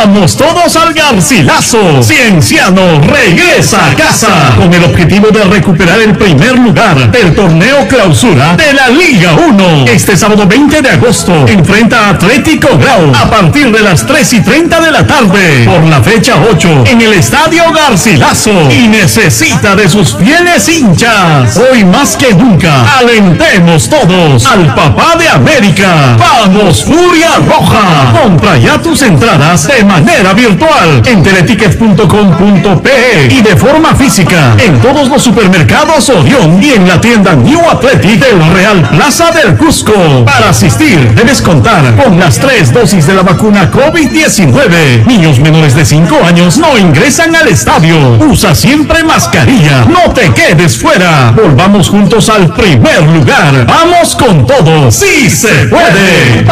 Vamos todos al Garcilaso. Cienciano regresa a casa con el objetivo de recuperar el primer lugar del torneo clausura de la Liga 1. Este sábado 20 de agosto enfrenta a Atlético Grau a partir de las 3 y 30 de la tarde por la fecha 8 en el Estadio Garcilaso y necesita de sus fieles hinchas. Hoy más que nunca, alentemos todos al papá de América. ¡Vamos, Furia Roja! Compra ya tus entradas de manera virtual en teleticket.com.pe y de forma física en todos los supermercados Orión y en la tienda New Athletic del Real Plaza del Cusco. Para asistir, debes contar con las tres dosis de la vacuna COVID-19. Niños menores de 5 años no ingresan al estadio. Usa siempre mascarilla. No te quedes fuera. Volvamos juntos al primer lugar. Vamos con todo. ¡Sí se puede!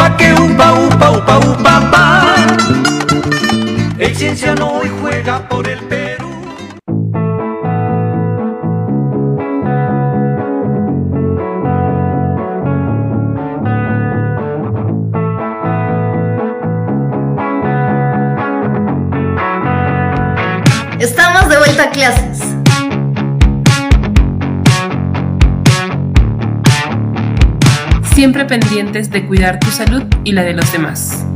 El cienciano hoy juega por el Perú. Estamos de vuelta a clases. Siempre pendientes de cuidar tu salud y la de los demás.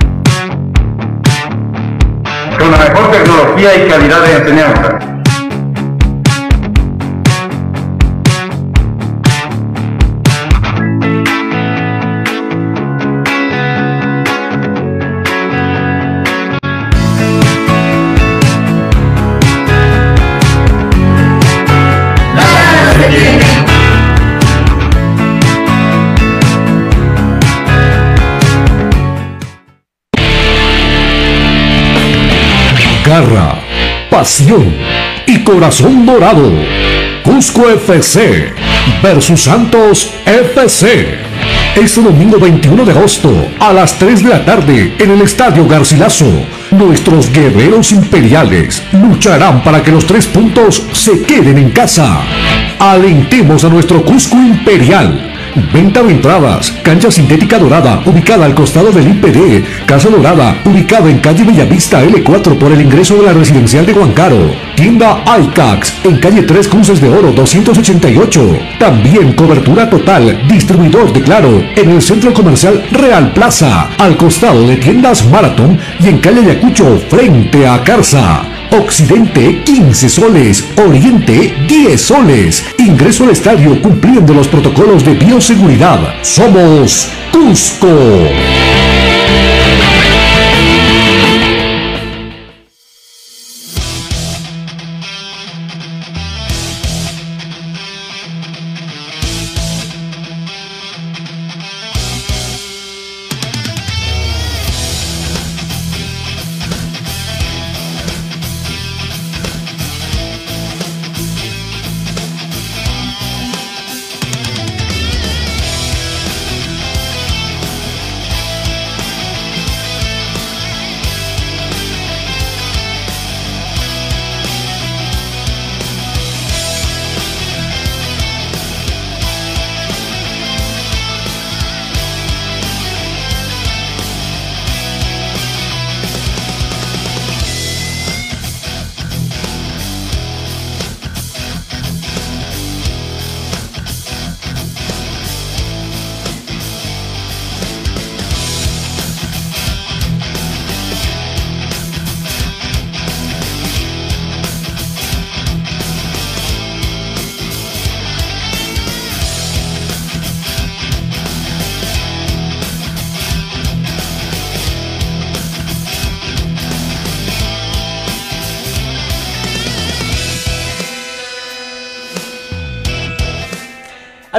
Con la mejor tecnología y calidad de enseñanza. Y corazón dorado. Cusco FC versus Santos FC. Este domingo 21 de agosto a las 3 de la tarde en el Estadio Garcilaso. Nuestros guerreros imperiales lucharán para que los tres puntos se queden en casa. Alentemos a nuestro Cusco Imperial. Venta de entradas, cancha sintética dorada, ubicada al costado del IPD, Casa Dorada, ubicada en calle Bellavista L4 por el ingreso de la residencial de Huancaro. Tienda iCax, en calle 3 Cruces de Oro 288. También cobertura total, distribuidor de Claro, en el centro comercial Real Plaza, al costado de tiendas Marathon y en calle Ayacucho, frente a Carza. Occidente 15 soles, Oriente 10 soles. Ingreso al estadio cumpliendo los protocolos de bioseguridad. Somos Cusco.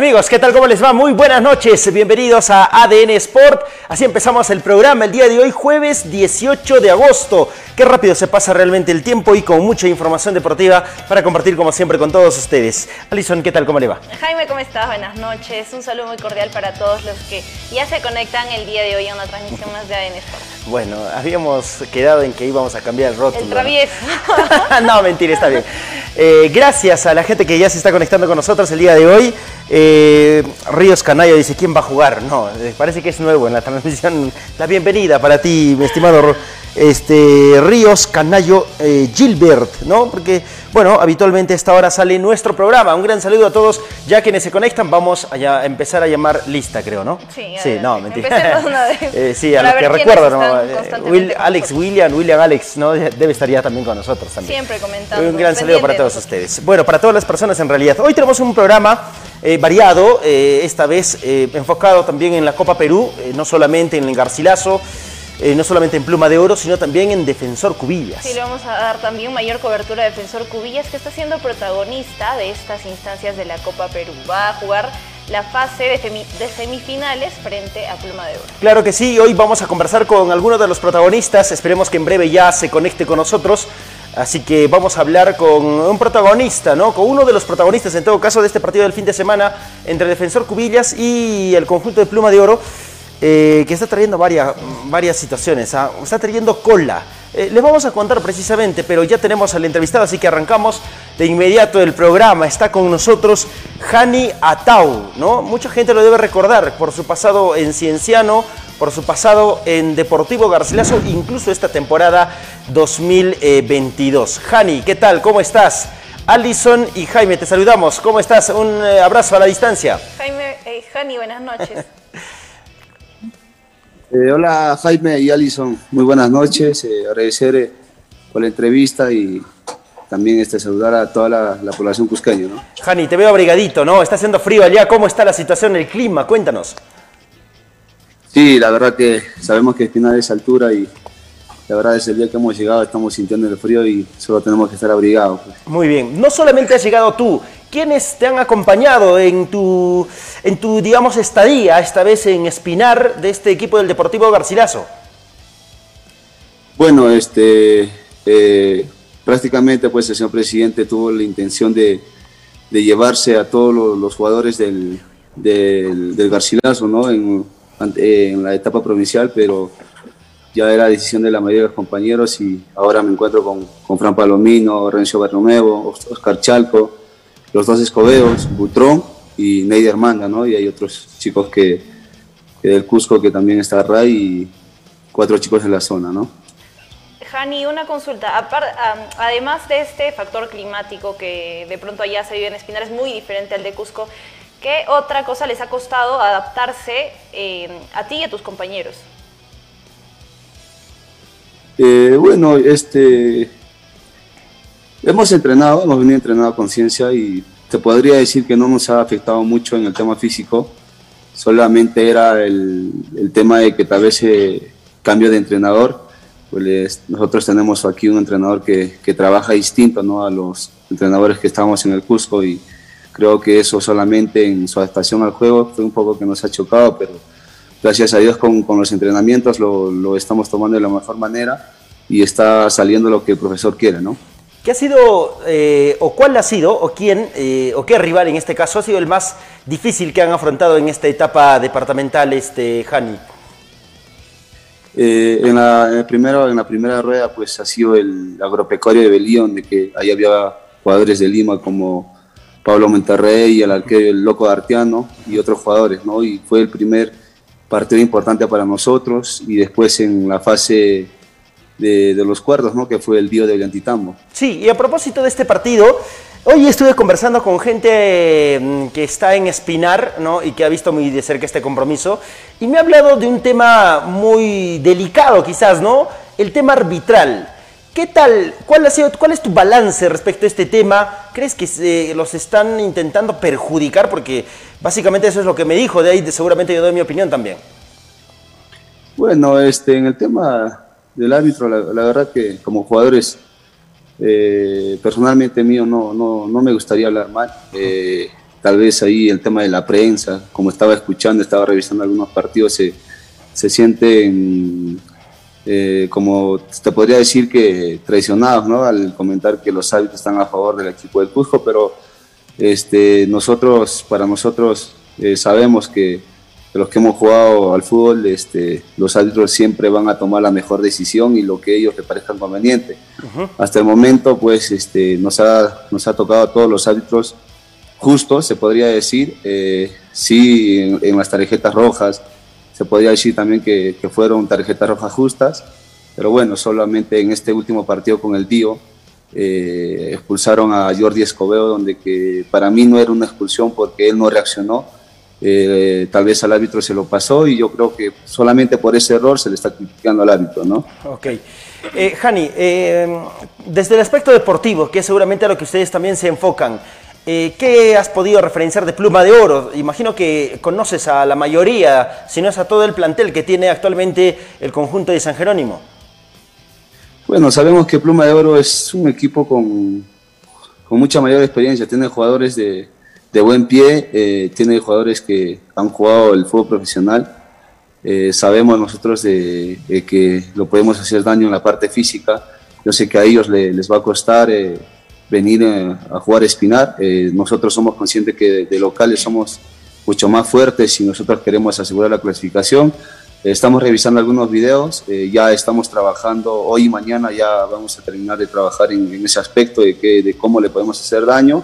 Amigos, ¿qué tal? ¿Cómo les va? Muy buenas noches. Bienvenidos a ADN Sport. Así empezamos el programa el día de hoy, jueves 18 de agosto. Qué rápido se pasa realmente el tiempo y con mucha información deportiva para compartir como siempre con todos ustedes. Alison, ¿qué tal? ¿Cómo le va? Jaime, ¿cómo estás? Buenas noches. Un saludo muy cordial para todos los que ya se conectan el día de hoy a una transmisión más de ADN Sport. Bueno, habíamos quedado en que íbamos a cambiar el rótulo. El travieso. no, mentira, está bien. Eh, gracias a la gente que ya se está conectando con nosotros el día de hoy. Eh, Ríos Canayo dice, ¿quién va a jugar? No, eh, parece que es nuevo en la transmisión. La bienvenida para ti, mi estimado este, Ríos Canayo eh, Gilbert, ¿no? Porque, bueno, habitualmente a esta hora sale nuestro programa. Un gran saludo a todos, ya quienes se conectan, vamos a, empezar a llamar lista, creo, ¿no? Sí, sí no, mentira. Empecemos una vez, Eh, sí, a para lo que recuerdo, ¿no? Eh, Will- Alex. William, William Alex, ¿no? Debe estar ya también con nosotros también. Siempre comentando. Un gran saludo para todos ustedes. Bueno, para todas las personas en realidad. Hoy tenemos un programa eh, variado, esta vez enfocado también en la Copa Perú, no solamente en el Garcilaso, eh, no solamente en Pluma de Oro, sino también en Defensor Cubillas. Sí, le vamos a dar también mayor cobertura a Defensor Cubillas, que está siendo protagonista de estas instancias de la Copa Perú. Va a jugar la fase de, semifinales frente a Pluma de Oro. Claro que sí, hoy vamos a conversar con algunos de los protagonistas, esperemos que en breve ya se conecte con nosotros, así que vamos a hablar con un protagonista, ¿no? Con uno de los protagonistas, en todo caso, de este partido del fin de semana entre Defensor Cubillas y el conjunto de Pluma de Oro, eh, que está trayendo varias, varias situaciones, ¿ah? está trayendo cola. Eh, les vamos a contar precisamente, pero ya tenemos al entrevistado, así que arrancamos de inmediato el programa. Está con nosotros Hani Atau, ¿no? Mucha gente lo debe recordar por su pasado en Cienciano, por su pasado en Deportivo Garcilaso, incluso esta temporada 2022. Hani, ¿qué tal? ¿Cómo estás? Alison y Jaime, te saludamos. ¿Cómo estás? Un eh, abrazo a la distancia. Jaime, eh, Jani, buenas noches. Eh, hola Jaime y Alison, muy buenas noches. eh, agradecer eh, por la entrevista y también este, saludar a toda la, la población cusqueña. ¿no? Hani, te veo abrigadito, ¿no? Está haciendo frío allá. ¿Cómo está la situación, el clima? Cuéntanos. Sí, la verdad que sabemos que Espinal es altura y la verdad es el día que hemos llegado estamos sintiendo el frío y solo tenemos que estar abrigados. pues. Muy bien. No solamente has llegado tú, ¿quiénes te han acompañado en tu, en tu, digamos, estadía, esta vez en Espinar, de este equipo del Deportivo Garcilaso? Bueno, este, eh, prácticamente pues el señor presidente tuvo la intención de, llevarse a todos los, jugadores del, del, Garcilaso ¿no? en, la etapa provincial, pero ya era decisión de la mayoría de los compañeros y ahora me encuentro con, con Fran Palomino, Renzo Barronuevo, Os- Oscar Chalco, los dos Escobeos, Butrón y Neider Manda, ¿no? Y hay otros chicos que, que del Cusco que también está Ray y cuatro chicos de la zona, ¿no? Jani, una consulta. Además de este factor climático que de pronto allá se vive en Espinar, es muy diferente al de Cusco, ¿qué otra cosa les ha costado adaptarse eh, a ti y a tus compañeros? Eh, bueno, este, hemos entrenado, hemos venido entrenando a conciencia y te podría decir que no nos ha afectado mucho en el tema físico, solamente era el, tema de que tal vez eh, cambio de entrenador, pues nosotros tenemos aquí un entrenador que, trabaja distinto a los entrenadores que estábamos en el Cusco y creo que eso solamente en su adaptación al juego fue un poco que nos ha chocado, pero gracias a Dios con, los entrenamientos lo estamos tomando de la mejor manera y está saliendo lo que el profesor quiere, ¿no? ¿Qué ha sido, eh, o cuál ha sido, o quién, eh, o qué rival en este caso ha sido el más difícil que han afrontado en esta etapa departamental, este, Hani? Eh, en, la, primero, en la primera rueda pues ha sido el agropecuario de Belío, donde que ahí había jugadores de Lima como Pablo Monterrey, el arquero el Loco D'Artiano y otros jugadores, ¿no? Y fue el primer partido importante para nosotros y después en la fase de, de los cuartos, ¿no? Que fue el Dio de Ollantitambo. Sí, y a propósito de este partido, hoy estuve conversando con gente mm, que está en Espinar, ¿no? Y que ha visto muy de cerca este compromiso, y me ha hablado de un tema muy delicado quizás, ¿no? El tema arbitral. ¿Qué tal? ¿Cuál, ha sido, ¿Cuál es tu balance respecto a este tema? ¿Crees que se los están intentando perjudicar? Porque básicamente eso es lo que me dijo, de ahí seguramente yo doy mi opinión también. Bueno, este, en el tema del árbitro, la, la verdad que como jugadores, eh, personalmente mío, no, no, no me gustaría hablar mal. Eh, tal vez ahí el tema de la prensa, como estaba escuchando, estaba revisando algunos partidos, se, se sienten, eh, como te podría decir que traicionados, ¿no? Al comentar que los árbitros están a favor del equipo del Cusco, pero este, nosotros, para nosotros, sabemos que de los que hemos jugado al fútbol, este, los árbitros siempre van a tomar la mejor decisión y lo que ellos les parezca conveniente. Hasta el momento, pues, este, nos, ha, nos ha tocado a todos los árbitros justos, se podría decir. Eh, sí, en, las tarjetas rojas, se podría decir también que, que, fueron tarjetas rojas justas, pero bueno, solamente en este último partido con el Tío eh, expulsaron a Jordi Escobedo, donde que para mí no era una expulsión porque él no reaccionó. Eh, tal vez al árbitro se lo pasó y yo creo que solamente por ese error se le está criticando al árbitro, ¿no? Ok. Eh, Jani, desde el aspecto deportivo, que es seguramente a lo que ustedes también se enfocan, ¿qué has podido referenciar de Pluma de Oro? Imagino que conoces a la mayoría, si no es a todo el plantel que tiene actualmente el conjunto de San Jerónimo. Bueno, sabemos que Pluma de Oro es un equipo con, con mucha mayor experiencia, tiene jugadores de, de buen pie, eh, tiene jugadores que han jugado el fútbol profesional. Eh, sabemos nosotros de, que lo podemos hacer daño en la parte física. Yo sé que a ellos les va a costar eh, venir a jugar Espinar. nosotros somos conscientes que de locales somos mucho más fuertes y nosotros queremos asegurar la clasificación. Estamos revisando algunos videos, ya estamos trabajando, hoy y mañana ya vamos a terminar de trabajar en, ese aspecto de, que, de cómo le podemos hacer daño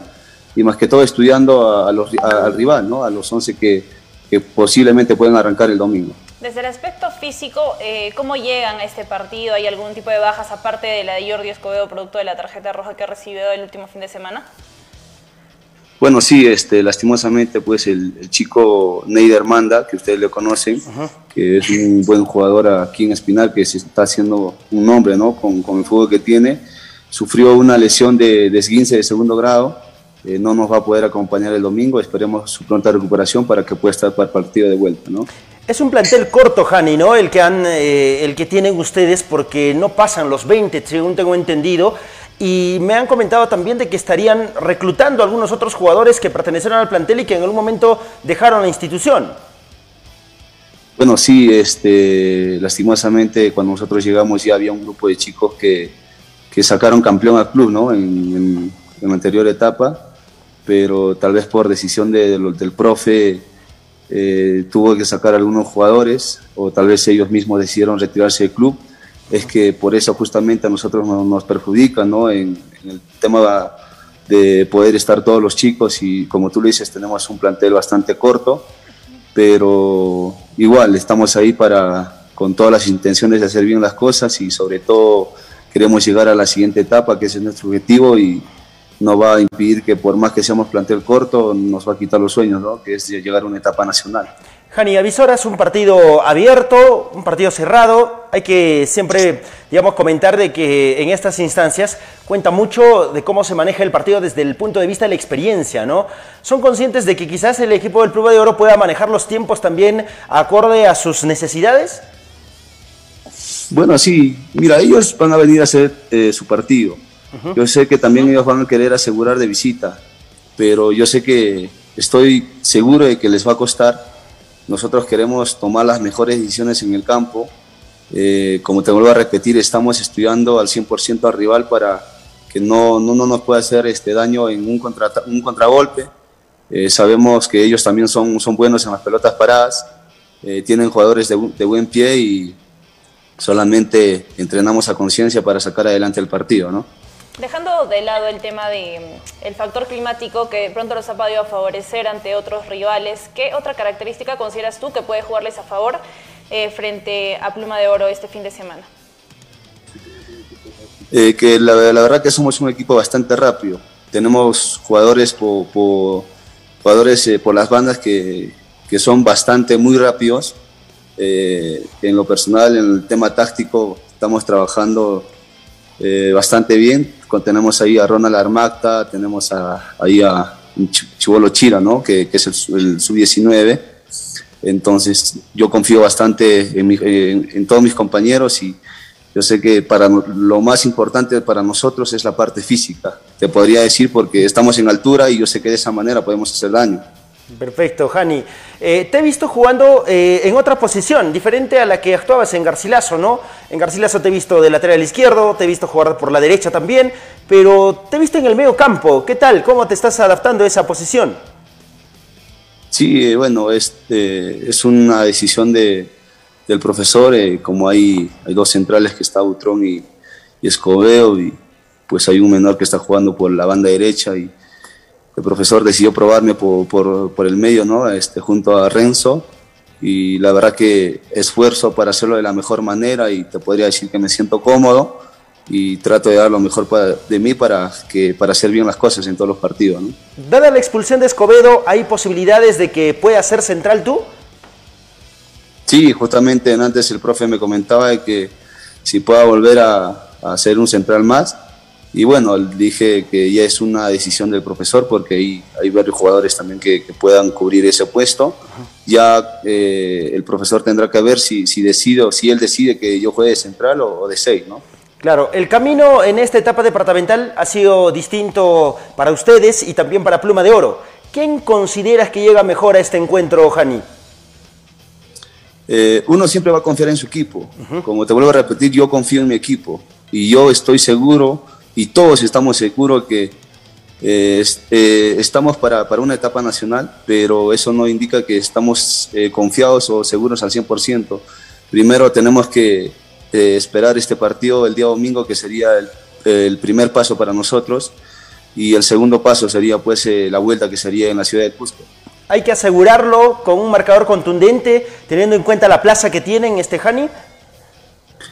y más que todo estudiando a, los, al rival, ¿no? a los 11 que, que, posiblemente pueden arrancar el domingo. Desde el aspecto físico, eh, ¿cómo llegan a este partido? ¿Hay algún tipo de bajas aparte de la de Jordi Escobedo, producto de la tarjeta roja que ha recibido el último fin de semana? Bueno, sí, este, lastimosamente, pues el, chico Neider Manda, que ustedes le conocen, que es un buen jugador aquí en Espinal, que se está haciendo un nombre, ¿no? Con, con el fútbol que tiene, sufrió una lesión de, de esguince de segundo grado, eh, no nos va a poder acompañar el domingo, esperemos su pronta recuperación para que pueda estar para el partido de vuelta, ¿no? Es un plantel corto, Jani, ¿no? El que, han, eh, el que tienen ustedes porque no pasan los 20, según tengo entendido. Y me han comentado también de que estarían reclutando a algunos otros jugadores que pertenecieron al plantel y que en algún momento dejaron la institución. Bueno, sí, este, lastimosamente cuando nosotros llegamos ya había un grupo de chicos que, que sacaron campeón al club ¿no? en, en, la anterior etapa, pero tal vez por decisión de, del profe eh, tuvo que sacar algunos jugadores o tal vez ellos mismos decidieron retirarse del club es que por eso justamente a nosotros nos, perjudica, ¿no? En, el tema de poder estar todos los chicos y como tú lo dices, tenemos un plantel bastante corto, pero igual estamos ahí para, con todas las intenciones de hacer bien las cosas y sobre todo queremos llegar a la siguiente etapa, que ese es nuestro objetivo y no va a impedir que por más que seamos plantel corto, nos va a quitar los sueños, ¿no? Que es llegar a una etapa nacional. Jani, Avisora es un partido abierto, un partido cerrado. Hay que siempre, digamos, comentar de que en estas instancias cuenta mucho de cómo se maneja el partido desde el punto de vista de la experiencia, ¿no? ¿Son conscientes de que quizás el equipo del Club de Oro pueda manejar los tiempos también acorde a sus necesidades? Bueno, sí. Mira, ellos van a venir a hacer eh, su partido. Yo sé que también ellos van a querer asegurar de visita, pero yo sé que estoy seguro de que les va a costar nosotros queremos tomar las mejores decisiones en el campo. Eh, como te vuelvo a repetir, estamos estudiando al 100% al rival para que no, no, nos pueda hacer este daño en un, contra, un contragolpe. Eh, sabemos que ellos también son, son buenos en las pelotas paradas, eh, tienen jugadores de, de, buen pie y solamente entrenamos a conciencia para sacar adelante el partido. ¿no? Dejando de lado el tema del el factor climático que pronto los ha podido favorecer ante otros rivales, ¿qué otra característica consideras tú que puede jugarles a favor eh, frente a Pluma de Oro este fin de semana? Eh, que la, verdad que somos un equipo bastante rápido. Tenemos jugadores por, jugadores eh, por las bandas que, que, son bastante muy rápidos. en lo personal, en el tema táctico, estamos trabajando bastante bien tenemos ahí a Ronald Armacta, tenemos ahí a Chivolo Chira, ¿no? que, es el, sub-19. Entonces yo confío bastante en, todos mis compañeros y yo sé que para lo más importante para nosotros es la parte física, te podría decir porque estamos en altura y yo sé que de esa manera podemos hacer daño. Perfecto, Jani. Eh, te he visto jugando eh, en otra posición, diferente a la que actuabas en Garcilaso, ¿no? En Garcilaso te he visto de lateral izquierdo, te he visto jugar por la derecha también, pero te he visto en el medio campo. ¿Qué tal? ¿Cómo te estás adaptando a esa posición? Sí, eh, bueno, este, es una decisión de, del profesor, como hay, dos centrales que está Butrón y, y Escobedo, y pues hay un menor que está jugando por la banda derecha y el profesor decidió probarme por, por, por, el medio, ¿no? Este, junto a Renzo. Y la verdad que esfuerzo para hacerlo de la mejor manera y te podría decir que me siento cómodo y trato de dar lo mejor para, de mí para, que, para hacer bien las cosas en todos los partidos. ¿no? Dada la expulsión de Escobedo, ¿hay posibilidades de que pueda ser central tú? Sí, justamente antes el profe me comentaba de que si pueda volver a, a ser un central más, y bueno, dije que ya es una decisión del profesor porque hay, hay varios jugadores también que, que puedan cubrir ese puesto. Ya eh, el profesor tendrá que ver si, si, decido, si él decide que yo juegue de central o, o de seis, ¿no? Claro, el camino en esta etapa departamental ha sido distinto para ustedes y también para Pluma de Oro. ¿Quién consideras que llega mejor a este encuentro, Jani? Eh, uno siempre va a confiar en su equipo. Uh -huh. Como te vuelvo a repetir, yo confío en mi equipo y yo estoy seguro y todos estamos seguros que eh, eh, estamos para, para, una etapa nacional, pero eso no indica que estamos eh, confiados o seguros al 100%. Primero tenemos que esperar este partido el día domingo, que sería el, el, primer paso para nosotros, y el segundo paso sería pues la vuelta que sería en la ciudad de Cusco. Hay que asegurarlo con un marcador contundente, teniendo en cuenta la plaza que tienen, este Jani.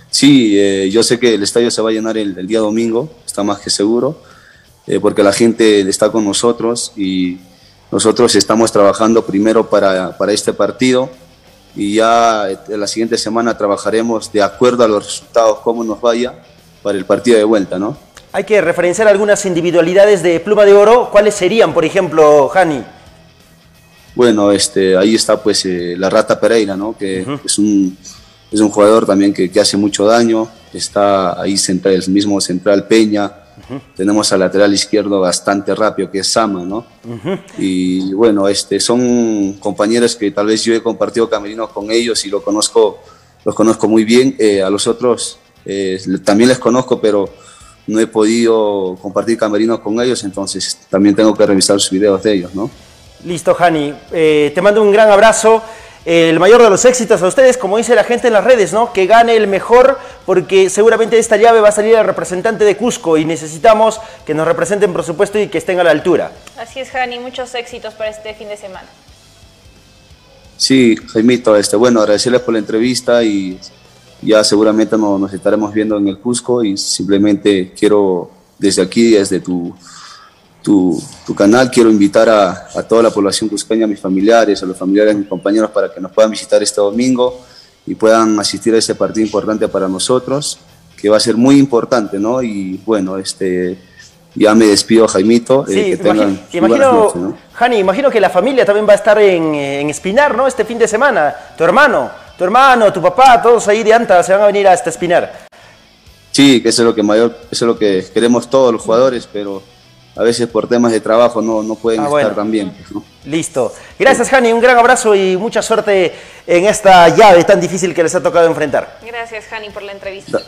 Sí, yo sé que el estadio se va a llenar el, el día domingo, está más que seguro, eh, porque la gente está con nosotros y nosotros estamos trabajando primero para, para este partido y ya en la siguiente semana trabajaremos de acuerdo a los resultados, cómo nos vaya para el partido de vuelta, ¿no? Hay que referenciar algunas individualidades de Pluma de Oro. ¿Cuáles serían, por ejemplo, Jani? Bueno, este, ahí está pues eh, la Rata Pereira, ¿no? Que uh -huh. es un es un jugador también que, que, hace mucho daño, está ahí central, el mismo central Peña, uh -huh. tenemos al lateral izquierdo bastante rápido que es Sama, ¿no? Uh -huh. Y bueno, este, son compañeros que tal vez yo he compartido camerinos con ellos y lo conozco, los conozco muy bien, eh, a los otros eh, también les conozco, pero no he podido compartir camerinos con ellos, entonces también tengo que revisar sus videos de ellos, ¿no? Listo, Jani, eh, te mando un gran abrazo el mayor de los éxitos a ustedes, como dice la gente en las redes, ¿no? Que gane el mejor, porque seguramente de esta llave va a salir el representante de Cusco y necesitamos que nos representen, por supuesto, y que estén a la altura. Así es, Jani, muchos éxitos para este fin de semana. Sí, Jaimito, este, bueno, agradecerles por la entrevista y ya seguramente nos, nos estaremos viendo en el Cusco y simplemente quiero desde aquí, desde tu tu, tu, canal. Quiero invitar a, a, toda la población cusqueña, a mis familiares, a los familiares de mis compañeros, para que nos puedan visitar este domingo y puedan asistir a ese partido importante para nosotros, que va a ser muy importante, ¿no? Y bueno, este, ya me despido, Jaimito. Eh, sí, eh, que imagino, imagino noches, ¿no? Jani, imagino que la familia también va a estar en, en Espinar, ¿no? Este fin de semana. Tu hermano, tu hermano, tu papá, todos ahí de Anta se van a venir hasta Espinar. Sí, que eso es lo que mayor, eso es lo que queremos todos los jugadores, pero a veces por temas de trabajo no, no pueden ah, estar bueno. tan bien. Pues, ¿no? Listo. Gracias, Jani. Un gran abrazo y mucha suerte en esta llave tan difícil que les ha tocado enfrentar. Gracias, Jani, por la entrevista.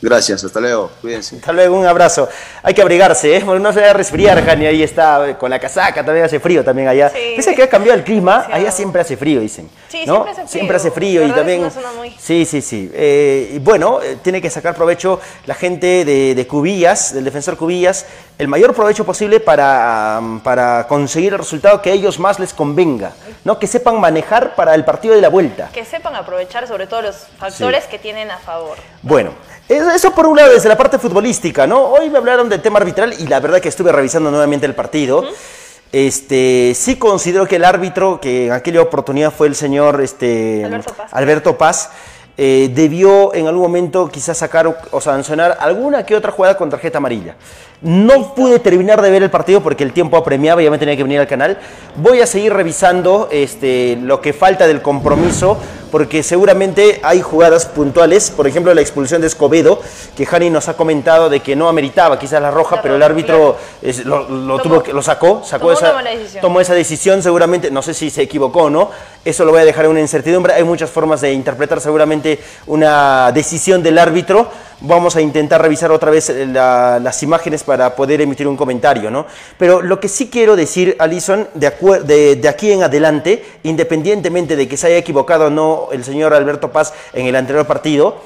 Gracias, hasta luego, cuídense. Hasta luego, un abrazo. Hay que abrigarse, ¿eh? no se vaya a resfriar, Jani, ahí está con la casaca, también hace frío también allá. Sí. Pese que ha cambiado el clima, sí, allá siempre hace frío, dicen. Sí, ¿no? siempre hace frío. Siempre hace frío y también... Es muy... Sí, sí, sí. Eh, y bueno, eh, tiene que sacar provecho la gente de, de, Cubillas, del defensor Cubillas, el mayor provecho posible para, um, para conseguir el resultado que a ellos más les convenga, ¿no? Que sepan manejar para el partido de la vuelta. Que sepan aprovechar sobre todo los factores que tienen a favor. Bueno, eso por un lado desde la parte futbolística, ¿no? Hoy me hablaron del tema arbitral y la verdad que estuve revisando nuevamente el partido. Uh -huh. Este, sí considero que el árbitro, que en aquella oportunidad fue el señor este, Alberto Paz, Alberto Paz eh, debió en algún momento quizás sacar o, o, sancionar alguna que otra jugada con tarjeta amarilla. No ¿Listo? pude terminar de ver el partido porque el tiempo apremiaba y ya me tenía que venir al canal. Voy a seguir revisando este, lo que falta del compromiso porque seguramente hay jugadas puntuales, por ejemplo la expulsión de Escobedo, que Jani nos ha comentado de que no ameritaba quizás la roja, la pero el árbitro claro. es, lo, lo, tuvo, lo, sacó, sacó tomó esa, tomó esa decisión seguramente, no sé si se equivocó o no, eso lo voy a dejar en una incertidumbre, hay muchas formas de interpretar seguramente una decisión del árbitro, vamos a intentar revisar otra vez la, las imágenes para poder emitir un comentario, ¿no? Pero lo que sí quiero decir, Alison, de, de, aquí en adelante, independientemente de que se haya equivocado o no el señor Alberto Paz en el anterior partido,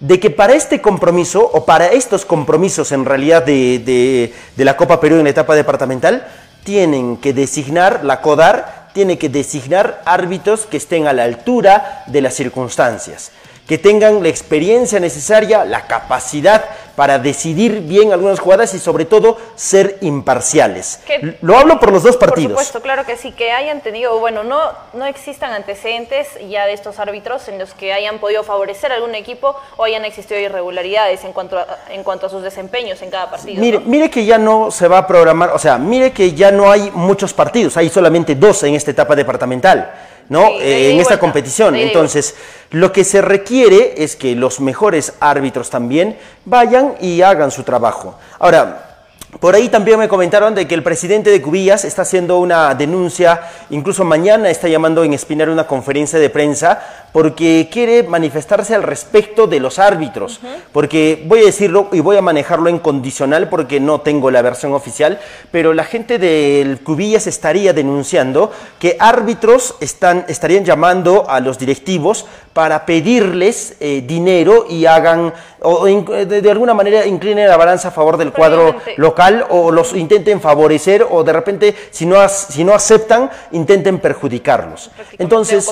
de que para este compromiso, o para estos compromisos en realidad de, de la Copa Perú en la etapa departamental, tienen que designar, la CODAR tiene que designar árbitros que estén a la altura de las circunstancias, que tengan la experiencia necesaria, la capacidad para decidir bien algunas jugadas y sobre todo ser imparciales. Que- Lo hablo por los dos partidos. Por supuesto, claro que sí, que hayan tenido, bueno, no, no existan antecedentes ya de estos árbitros en los que hayan podido favorecer a algún equipo o hayan existido irregularidades en cuanto a, en cuanto a sus desempeños en cada partido. Mire, ¿no? mire que ya no se va a programar, o sea, mire que ya no hay muchos partidos, hay solamente dos en esta etapa departamental, ¿no? Sí, Eh, en esta vuelta, competición. Entonces, lo que se requiere es que los mejores árbitros también vayan y hagan su trabajo. Ahora, por ahí también me comentaron de que el presidente de Cubillas está haciendo una denuncia, incluso mañana está llamando en Espinar una conferencia de prensa porque quiere manifestarse al respecto de los árbitros. Porque voy a decirlo y voy a manejarlo en condicional porque no tengo la versión oficial, pero la gente del Cubillas estaría denunciando que árbitros están, estarían llamando a los directivos para pedirles eh, dinero y hagan, o in- de, de alguna manera inclinen la balanza a favor del cuadro local o los intenten favorecer o de repente si no, as- si no aceptan intenten perjudicarlos. Entonces,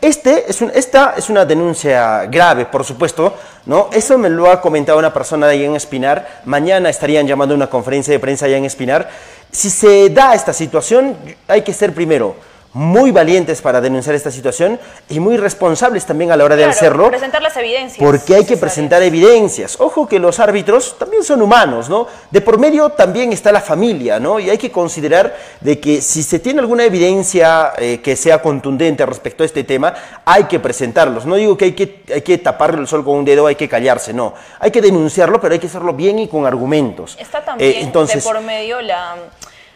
este es un- esta es una denuncia grave, por supuesto, ¿no? Eso me lo ha comentado una persona de allá en Espinar. Mañana estarían llamando a una conferencia de prensa allá en Espinar. Si se da esta situación, hay que ser primero muy valientes para denunciar esta situación y muy responsables también a la hora de Claro, hacerlo. presentar las evidencias. Porque hay que presentar evidencias. Ojo que los árbitros también son humanos, ¿no? De por medio también está la familia, ¿no? Y hay que considerar de que si se tiene alguna evidencia eh, que sea contundente respecto a este tema, hay que presentarlos. No digo que hay que, hay que taparle el sol con un dedo, hay que callarse, no. Hay que denunciarlo, pero hay que hacerlo bien y con argumentos. Está también Eh, entonces, de por medio la,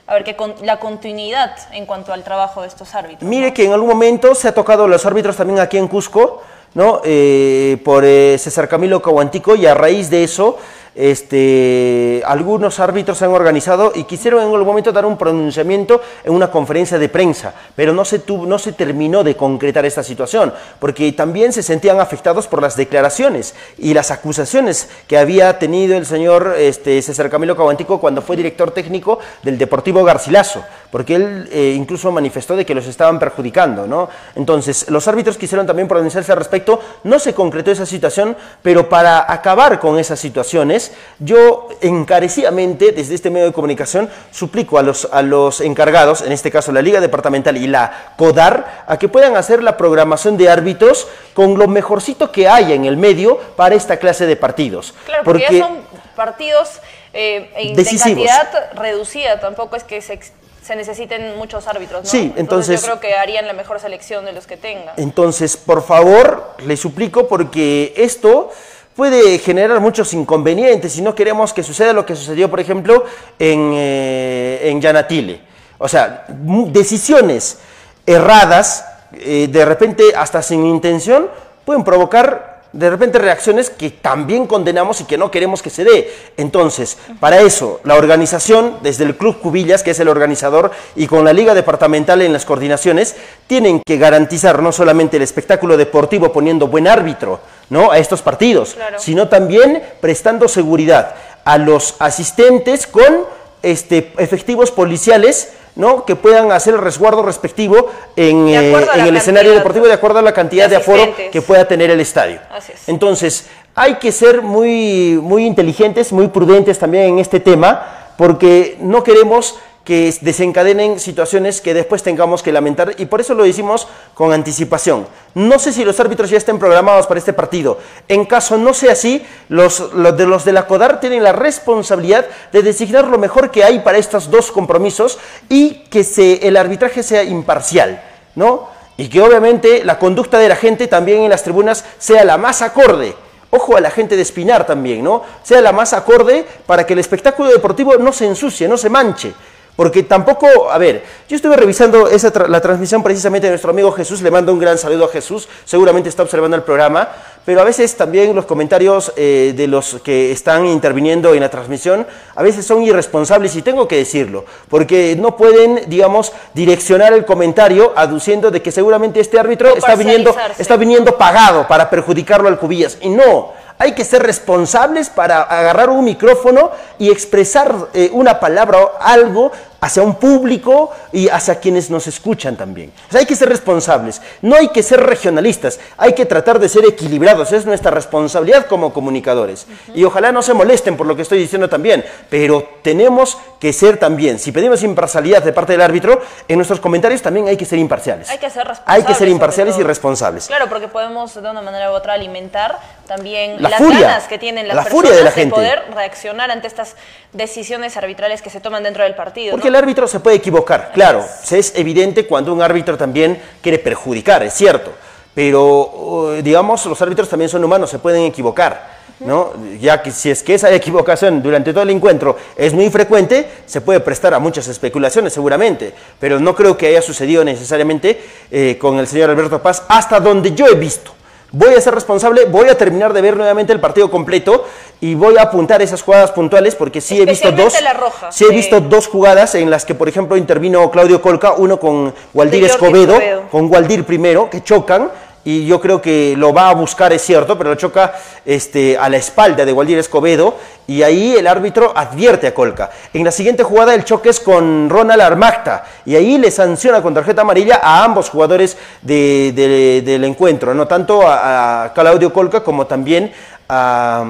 a ver, que con- la continuidad en cuanto al trabajo de estos árbitros. Mire ¿no? que en algún momento se ha tocado los árbitros también aquí en Cusco, ¿no? Eh, por eh, César Camilo Cahuantico y a raíz de eso, este, algunos árbitros han organizado y quisieron en algún momento dar un pronunciamiento en una conferencia de prensa, pero no se, tuvo, no se terminó de concretar esta situación, porque también se sentían afectados por las declaraciones y las acusaciones que había tenido el señor este, César Camilo Cahuantico cuando fue director técnico del Deportivo Garcilaso, porque él eh, incluso manifestó de que los estaban perjudicando, ¿no? Entonces, los árbitros quisieron también pronunciarse al respecto, no se concretó esa situación, pero para acabar con esas situaciones, yo encarecidamente, desde este medio de comunicación, suplico a los, a los encargados, en este caso la Liga Departamental y la CODAR, a que puedan hacer la programación de árbitros con lo mejorcito que haya en el medio para esta clase de partidos. Claro, porque, ya son partidos eh, en- de cantidad reducida, tampoco es que se, se necesiten muchos árbitros, ¿no? Sí, entonces- yo creo que harían la mejor selección de los que tengan. Entonces, por favor, le suplico porque esto puede generar muchos inconvenientes y no queremos que suceda lo que sucedió, por ejemplo, en, eh, en Yanatile. O sea, decisiones erradas, eh, de repente hasta sin intención, pueden provocar de repente reacciones que también condenamos y que no queremos que se dé. Entonces, para eso, la organización, desde el Club Cubillas, que es el organizador, y con la Liga Departamental en las coordinaciones, tienen que garantizar no solamente el espectáculo deportivo poniendo buen árbitro ¿no? a estos partidos, Claro. sino también prestando seguridad a los asistentes con este, efectivos policiales ¿no? que puedan hacer el resguardo respectivo en, eh, en el escenario deportivo de acuerdo a la cantidad de de aforo que pueda tener el estadio. Entonces, hay que ser muy, muy inteligentes, muy prudentes también en este tema, porque no queremos que desencadenen situaciones que después tengamos que lamentar y por eso lo decimos con anticipación. No sé si los árbitros ya estén programados para este partido. En caso no sea así, los, de los de la CODAR tienen la responsabilidad de designar lo mejor que hay para estos dos compromisos y que el arbitraje sea imparcial, ¿no? Y que obviamente la conducta de la gente también en las tribunas sea la más acorde. Ojo a la gente de Espinar también, ¿no? Sea la más acorde para que el espectáculo deportivo no se ensucie, no se manche. Porque tampoco, a ver, yo estuve revisando esa tra- la transmisión precisamente de nuestro amigo Jesús, le mando un gran saludo a Jesús, seguramente está observando el programa, pero a veces también los comentarios eh, de los que están interviniendo en la transmisión, a veces son irresponsables y tengo que decirlo, porque no pueden, digamos, direccionar el comentario aduciendo de que seguramente este árbitro está viniendo, está viniendo pagado para perjudicarlo al Cubillas, y no, hay que ser responsables para agarrar un micrófono y expresar eh, una palabra o algo hacia un público y hacia quienes nos escuchan también. O sea, hay que ser responsables, no hay que ser regionalistas, hay que tratar de ser equilibrados, es nuestra responsabilidad como comunicadores. Y ojalá no se molesten por lo que estoy diciendo también, pero tenemos que ser también, si pedimos imparcialidad de parte del árbitro, en nuestros comentarios también hay que ser imparciales. Hay que ser responsables. Hay que ser imparciales y responsables. Claro, porque podemos de una manera u otra alimentar también La las furia, ganas que tienen las la personas furia de la gente. poder reaccionar ante estas decisiones arbitrales que se toman dentro del partido. Porque el árbitro se puede equivocar, claro, es evidente cuando un árbitro también quiere perjudicar, es cierto, pero uh, digamos, los árbitros también son humanos, se pueden equivocar. ¿no? Ya que si es que esa equivocación durante todo el encuentro es muy frecuente, se puede prestar a muchas especulaciones seguramente, pero no creo que haya sucedido necesariamente eh, con el señor Alberto Paz hasta donde yo he visto. Voy a ser responsable, voy a terminar de ver nuevamente el partido completo y voy a apuntar esas jugadas puntuales porque sí he visto dos. La roja, Sí he visto dos jugadas en las que, por ejemplo, intervino Claudio Colca, uno con Waldir Escobedo, Escobedo. con Waldir primero, que chocan. Y yo creo que lo va a buscar, es cierto, pero lo choca este, a la espalda de Waldir Escobedo. Y ahí el árbitro advierte a Colca. En la siguiente jugada, el choque es con Ronald Armacta. Y ahí le sanciona con tarjeta amarilla a ambos jugadores de- de- del encuentro. No tanto a, a Claudio Colca como también a,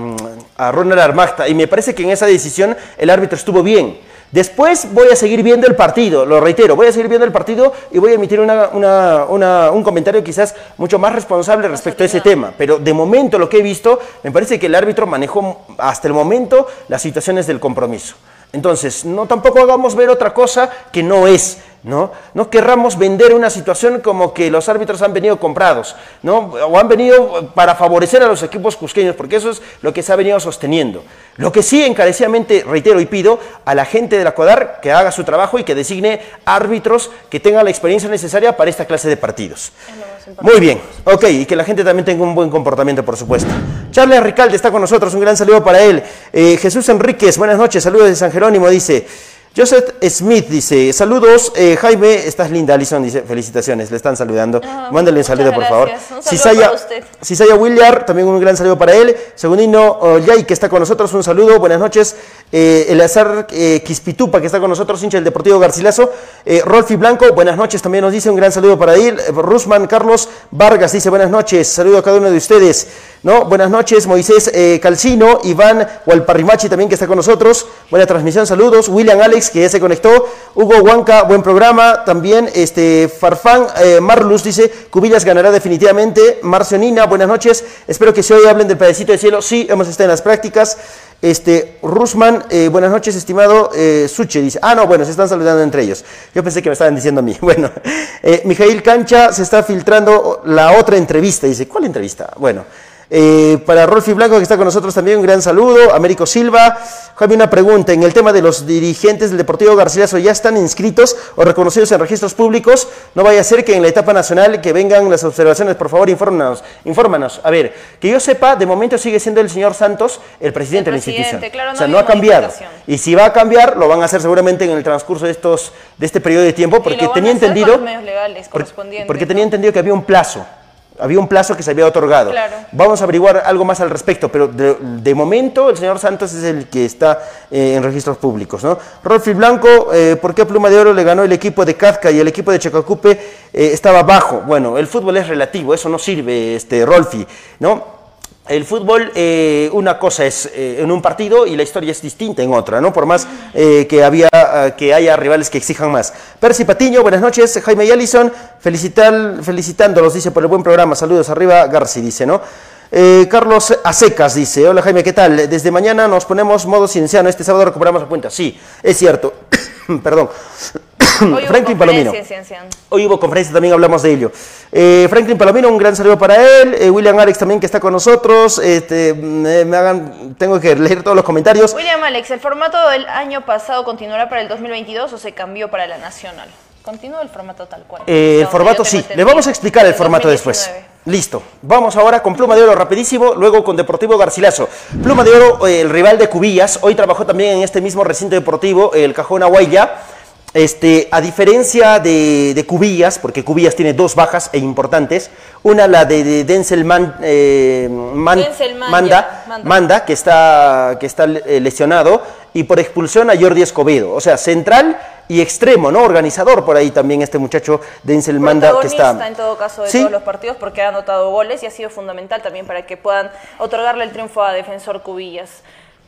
a Ronald Armacta. Y me parece que en esa decisión el árbitro estuvo bien. Después voy a seguir viendo el partido, lo reitero, voy a seguir viendo el partido y voy a emitir una- una- una- un comentario quizás mucho más responsable respecto a ese tema. Pero de momento lo que he visto, me parece que el árbitro manejó hasta el momento las situaciones del compromiso. Entonces, no tampoco hagamos ver otra cosa que no es, ¿no? No querramos vender una situación como que los árbitros han venido comprados, ¿no? O han venido para favorecer a los equipos cusqueños, porque eso es lo que se ha venido sosteniendo. Lo que sí encarecidamente reitero y pido a la gente de la que haga su trabajo y que designe árbitros que tengan la experiencia necesaria para esta clase de partidos. Muy bien, ok, y que la gente también tenga un buen comportamiento, por supuesto. Charles Ricalde está con nosotros, un gran saludo para él. Eh, Jesús Enríquez, buenas noches, saludos de San Jerónimo, dice. Joseph Smith dice, saludos, eh, Jaime, estás linda, Alison dice, felicitaciones, le están saludando. Ah, Mándale un saludo, por favor. Un saludo Cisaya, para usted. Cisaya Williar, también un gran saludo para él. Segundino oh, Yay, que está con nosotros, un saludo, buenas noches. Eh, Eleazar eh, Quispitupa, que está con nosotros, hincha del Deportivo Garcilaso. Eh, Rolfi Blanco, buenas noches, también nos dice un gran saludo para él. Rusman Carlos Vargas dice buenas noches, saludo a cada uno de ustedes. ¿no? Buenas noches, Moisés Calcino, Iván Walparrimachi también que está con nosotros. Buena transmisión, saludos. William Alex, que ya se conectó. Hugo Huanca, buen programa. También este Farfán eh, Marlus dice, Cubillas ganará definitivamente. Marcionina, buenas noches. Espero que se hoy hablen del pedacito de cielo. Sí, hemos estado en las prácticas. Este, Rusman, eh, buenas noches, estimado eh, Suche, dice. Ah, no, bueno, se están saludando entre ellos. Yo pensé que me estaban diciendo a mí. Bueno, eh, Mijail Cancha se está filtrando la otra entrevista. Dice, ¿cuál entrevista? Bueno, eh, para Rolfi Blanco, que está con nosotros también, un gran saludo. Américo Silva. Jaime, una pregunta. En el tema de los dirigentes del Deportivo Garcilaso, ¿ya están inscritos o reconocidos en registros públicos? No vaya a ser que en la etapa nacional que vengan las observaciones, por favor, infórmanos. infórmanos. A ver, que yo sepa, de momento sigue siendo el señor Santos el presidente El de la institución. presidente, claro, no o sea, no ha cambiado. Y si va a cambiar, lo van a hacer seguramente en el transcurso de, estos, de este periodo de tiempo, porque tenía entendido... Porque, tenía entendido que había un plazo. Había un plazo que se había otorgado. Claro. Vamos a averiguar algo más al respecto, pero de, de momento el señor Santos es el que está eh, en registros públicos. ¿no? Rolfi Blanco, eh, ¿por qué Pluma de Oro le ganó el equipo de Kafka y el equipo de Chacacupe eh, estaba bajo? Bueno, el fútbol es relativo, eso no sirve, este, Rolfi. ¿no? El fútbol, eh, una cosa es eh, en un partido y la historia es distinta en otra, ¿no? Por más eh, que, había, ah, que haya rivales que exijan más. Percy Patiño, buenas noches. Jaime y Allison, felicitar, felicitándolos, dice, por el buen programa. Saludos arriba, Garci, dice, ¿no? Eh, Carlos Acecas dice, hola Jaime, ¿qué tal? Desde mañana nos ponemos modo cienciano, este sábado recuperamos la cuenta. Sí, es cierto. Perdón. Hoy hubo Franklin Palomino. en Cienciano. Hoy hubo conferencia, también hablamos de ello. Eh, Franklin Palomino, un gran saludo para él. Eh, William Alex también que está con nosotros. Este, me, me hagan, tengo que leer todos los comentarios. William Alex, ¿el formato del año pasado continuará para el 2022 o se cambió para la nacional? Continúa el formato tal cual. Eh, el formato sí. Le vamos a explicar el formato después. 2019. Listo. Vamos ahora con Pluma de Oro rapidísimo, luego con Deportivo Garcilaso. Pluma de Oro, eh, el rival de Cubillas, hoy trabajó también en este mismo recinto deportivo, el Cajón Aguaya. Este, a diferencia de, de Cubillas, porque Cubillas tiene dos bajas e importantes, una la de, de Denzel, Man- eh, Man- Denzel Manja, Manda, Manda. Manda, que está, que está eh, lesionado, y por expulsión a Jordi Escobedo. O sea, central y extremo, ¿no? Organizador por ahí también este muchacho Denzel Manda que está... en todo caso de Sí. todos los partidos porque ha anotado goles y ha sido fundamental también para que puedan otorgarle el triunfo a Defensor Cubillas.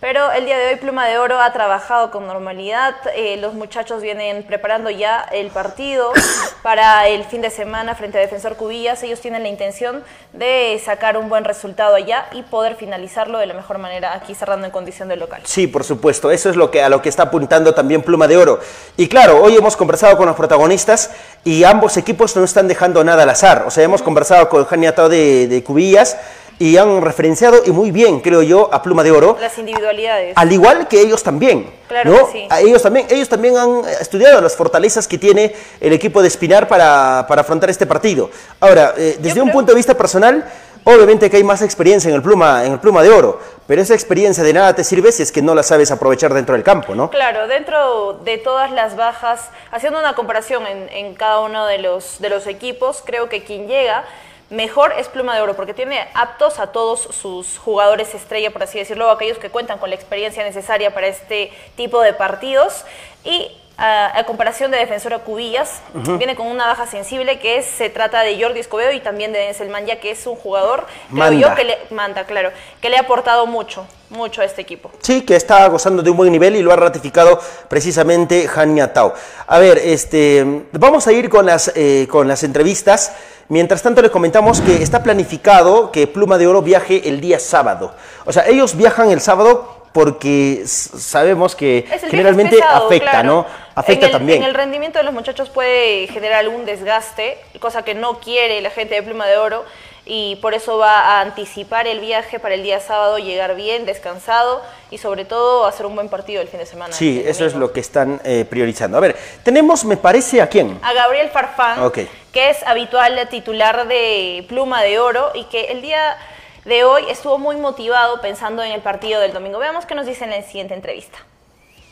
Pero el día de hoy Pluma de Oro ha trabajado con normalidad, eh, los muchachos vienen preparando ya el partido para el fin de semana frente a Defensor Cubillas, ellos tienen la intención de sacar un buen resultado allá y poder finalizarlo de la mejor manera aquí cerrando en condición de local. Sí, por supuesto, eso es lo que, a lo que está apuntando también Pluma de Oro. Y claro, hoy hemos conversado con los protagonistas y ambos equipos no están dejando nada al azar. O sea, hemos conversado con Jania Tao de, de Cubillas y han referenciado, y muy bien, creo yo, a Pluma de Oro. Las individualidades. Al igual que ellos también. Claro ¿no? que sí. A ellos también, ellos también han estudiado las fortalezas que tiene el equipo de Espinar para, para afrontar este partido. Ahora, eh, desde un creo- punto de vista personal, obviamente que hay más experiencia en el pluma, en el pluma de oro, pero esa experiencia de nada te sirve si es que no la sabes aprovechar dentro del campo, ¿no? Claro, dentro de todas las bajas, haciendo una comparación en, en cada uno de los, de los equipos, creo que quien llega mejor es Pluma de Oro, porque tiene aptos a todos sus jugadores estrella, por así decirlo, aquellos que cuentan con la experiencia necesaria para este tipo de partidos. Y a, a comparación de Defensora Cubillas, viene con una baja sensible que es, se trata de Jordi Escobedo y también de Denzel Manja, que es un jugador, creo Manda. yo, que le manda, claro, que le ha aportado mucho, mucho a este equipo. Sí, que está gozando de un buen nivel y lo ha ratificado precisamente Hania Tao. A ver, este, vamos a ir con las, eh, con las entrevistas. Mientras tanto, les comentamos que está planificado que Pluma de Oro viaje el día sábado. O sea, ellos viajan el sábado porque sabemos que generalmente pesado, afecta, claro. ¿no? Afecta en el, también. En el rendimiento de los muchachos puede generar algún desgaste, cosa que no quiere la gente de Pluma de Oro, y por eso va a anticipar el viaje para el día sábado, llegar bien, descansado y sobre todo hacer un buen partido el fin de semana. Sí, eso es lo que están eh, priorizando. A ver, tenemos, me parece, ¿a quién? A Gabriel Farfán, Ok. Que es habitual titular de Pluma de Oro y que el día de hoy estuvo muy motivado pensando en el partido del domingo. Veamos qué nos dice en la siguiente entrevista.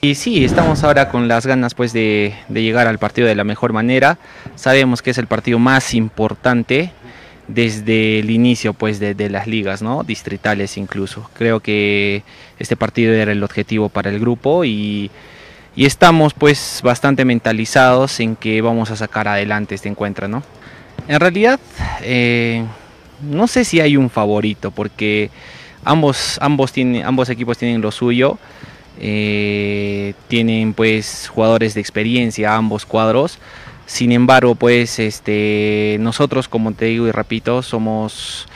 Y sí, estamos ahora con las ganas pues de, de llegar al partido de la mejor manera. Sabemos que es el partido más importante desde el inicio pues de, de las ligas, ¿no? Distritales incluso. Creo que este partido era el objetivo para el grupo y, y estamos pues bastante mentalizados en que vamos a sacar adelante este encuentro, ¿no? En realidad, eh, no sé si hay un favorito porque ambos, ambos, tienen, ambos equipos tienen lo suyo. Eh, tienen pues jugadores de experiencia ambos cuadros. Sin embargo, pues este nosotros, como te digo y repito, somos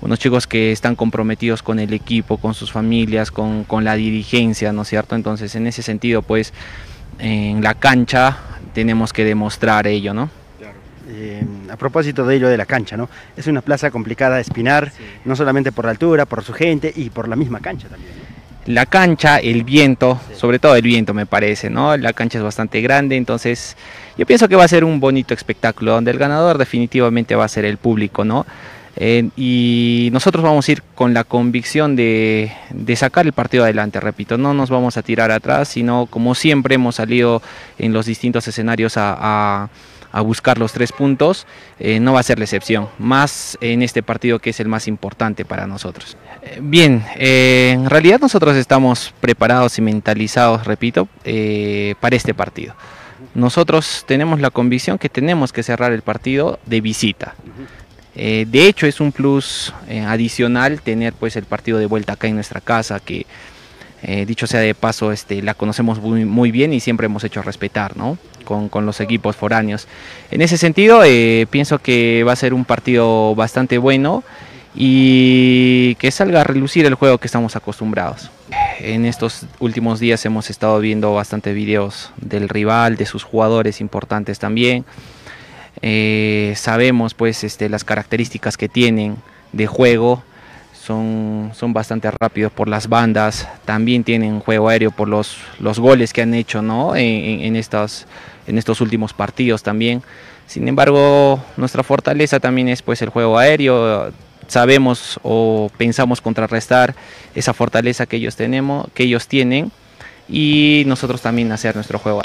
unos chicos que están comprometidos con el equipo, con sus familias, con, con la dirigencia, ¿no es cierto? Entonces, en ese sentido, pues en la cancha tenemos que demostrar ello, ¿no? Eh, a propósito de ello de la cancha, ¿no? Es una plaza complicada de espinar, no solamente por la altura, por su gente y por la misma cancha también. ¿no? la cancha, el viento, sobre todo el viento me parece, ¿no? La cancha es bastante grande, entonces yo pienso que va a ser un bonito espectáculo, donde el ganador definitivamente va a ser el público, ¿no? Y nosotros vamos a ir con la convicción de, sacar el partido adelante, repito, no nos vamos a tirar atrás, sino como siempre hemos salido en los distintos escenarios a, buscar los tres puntos, eh, no va a ser la excepción, más en este partido que es el más importante para nosotros. Eh, Bien, eh, en realidad nosotros estamos preparados y mentalizados, repito, para este partido. Nosotros tenemos la convicción que tenemos que cerrar el partido de visita. Eh, de hecho, es un plus eh, adicional tener pues el partido de vuelta acá en nuestra casa, que eh, dicho sea de paso, este, la conocemos muy, muy bien y siempre hemos hecho respetar, ¿no? Con, con los equipos foráneos. En ese sentido, eh, pienso que va a ser un partido bastante bueno y que salga a relucir el juego que estamos acostumbrados. En estos últimos días hemos estado viendo bastante videos del rival, de sus jugadores importantes también. Eh, sabemos pues este, las características que tienen de juego. Son, son bastante rápidos por las bandas, también tienen juego aéreo por los, los goles que han hecho ¿no? en, estos, en estos últimos partidos también. Sin embargo, nuestra fortaleza también es pues el juego aéreo. Sabemos o pensamos contrarrestar esa fortaleza que ellos tenemos, que ellos tienen, y nosotros también hacer nuestro juego.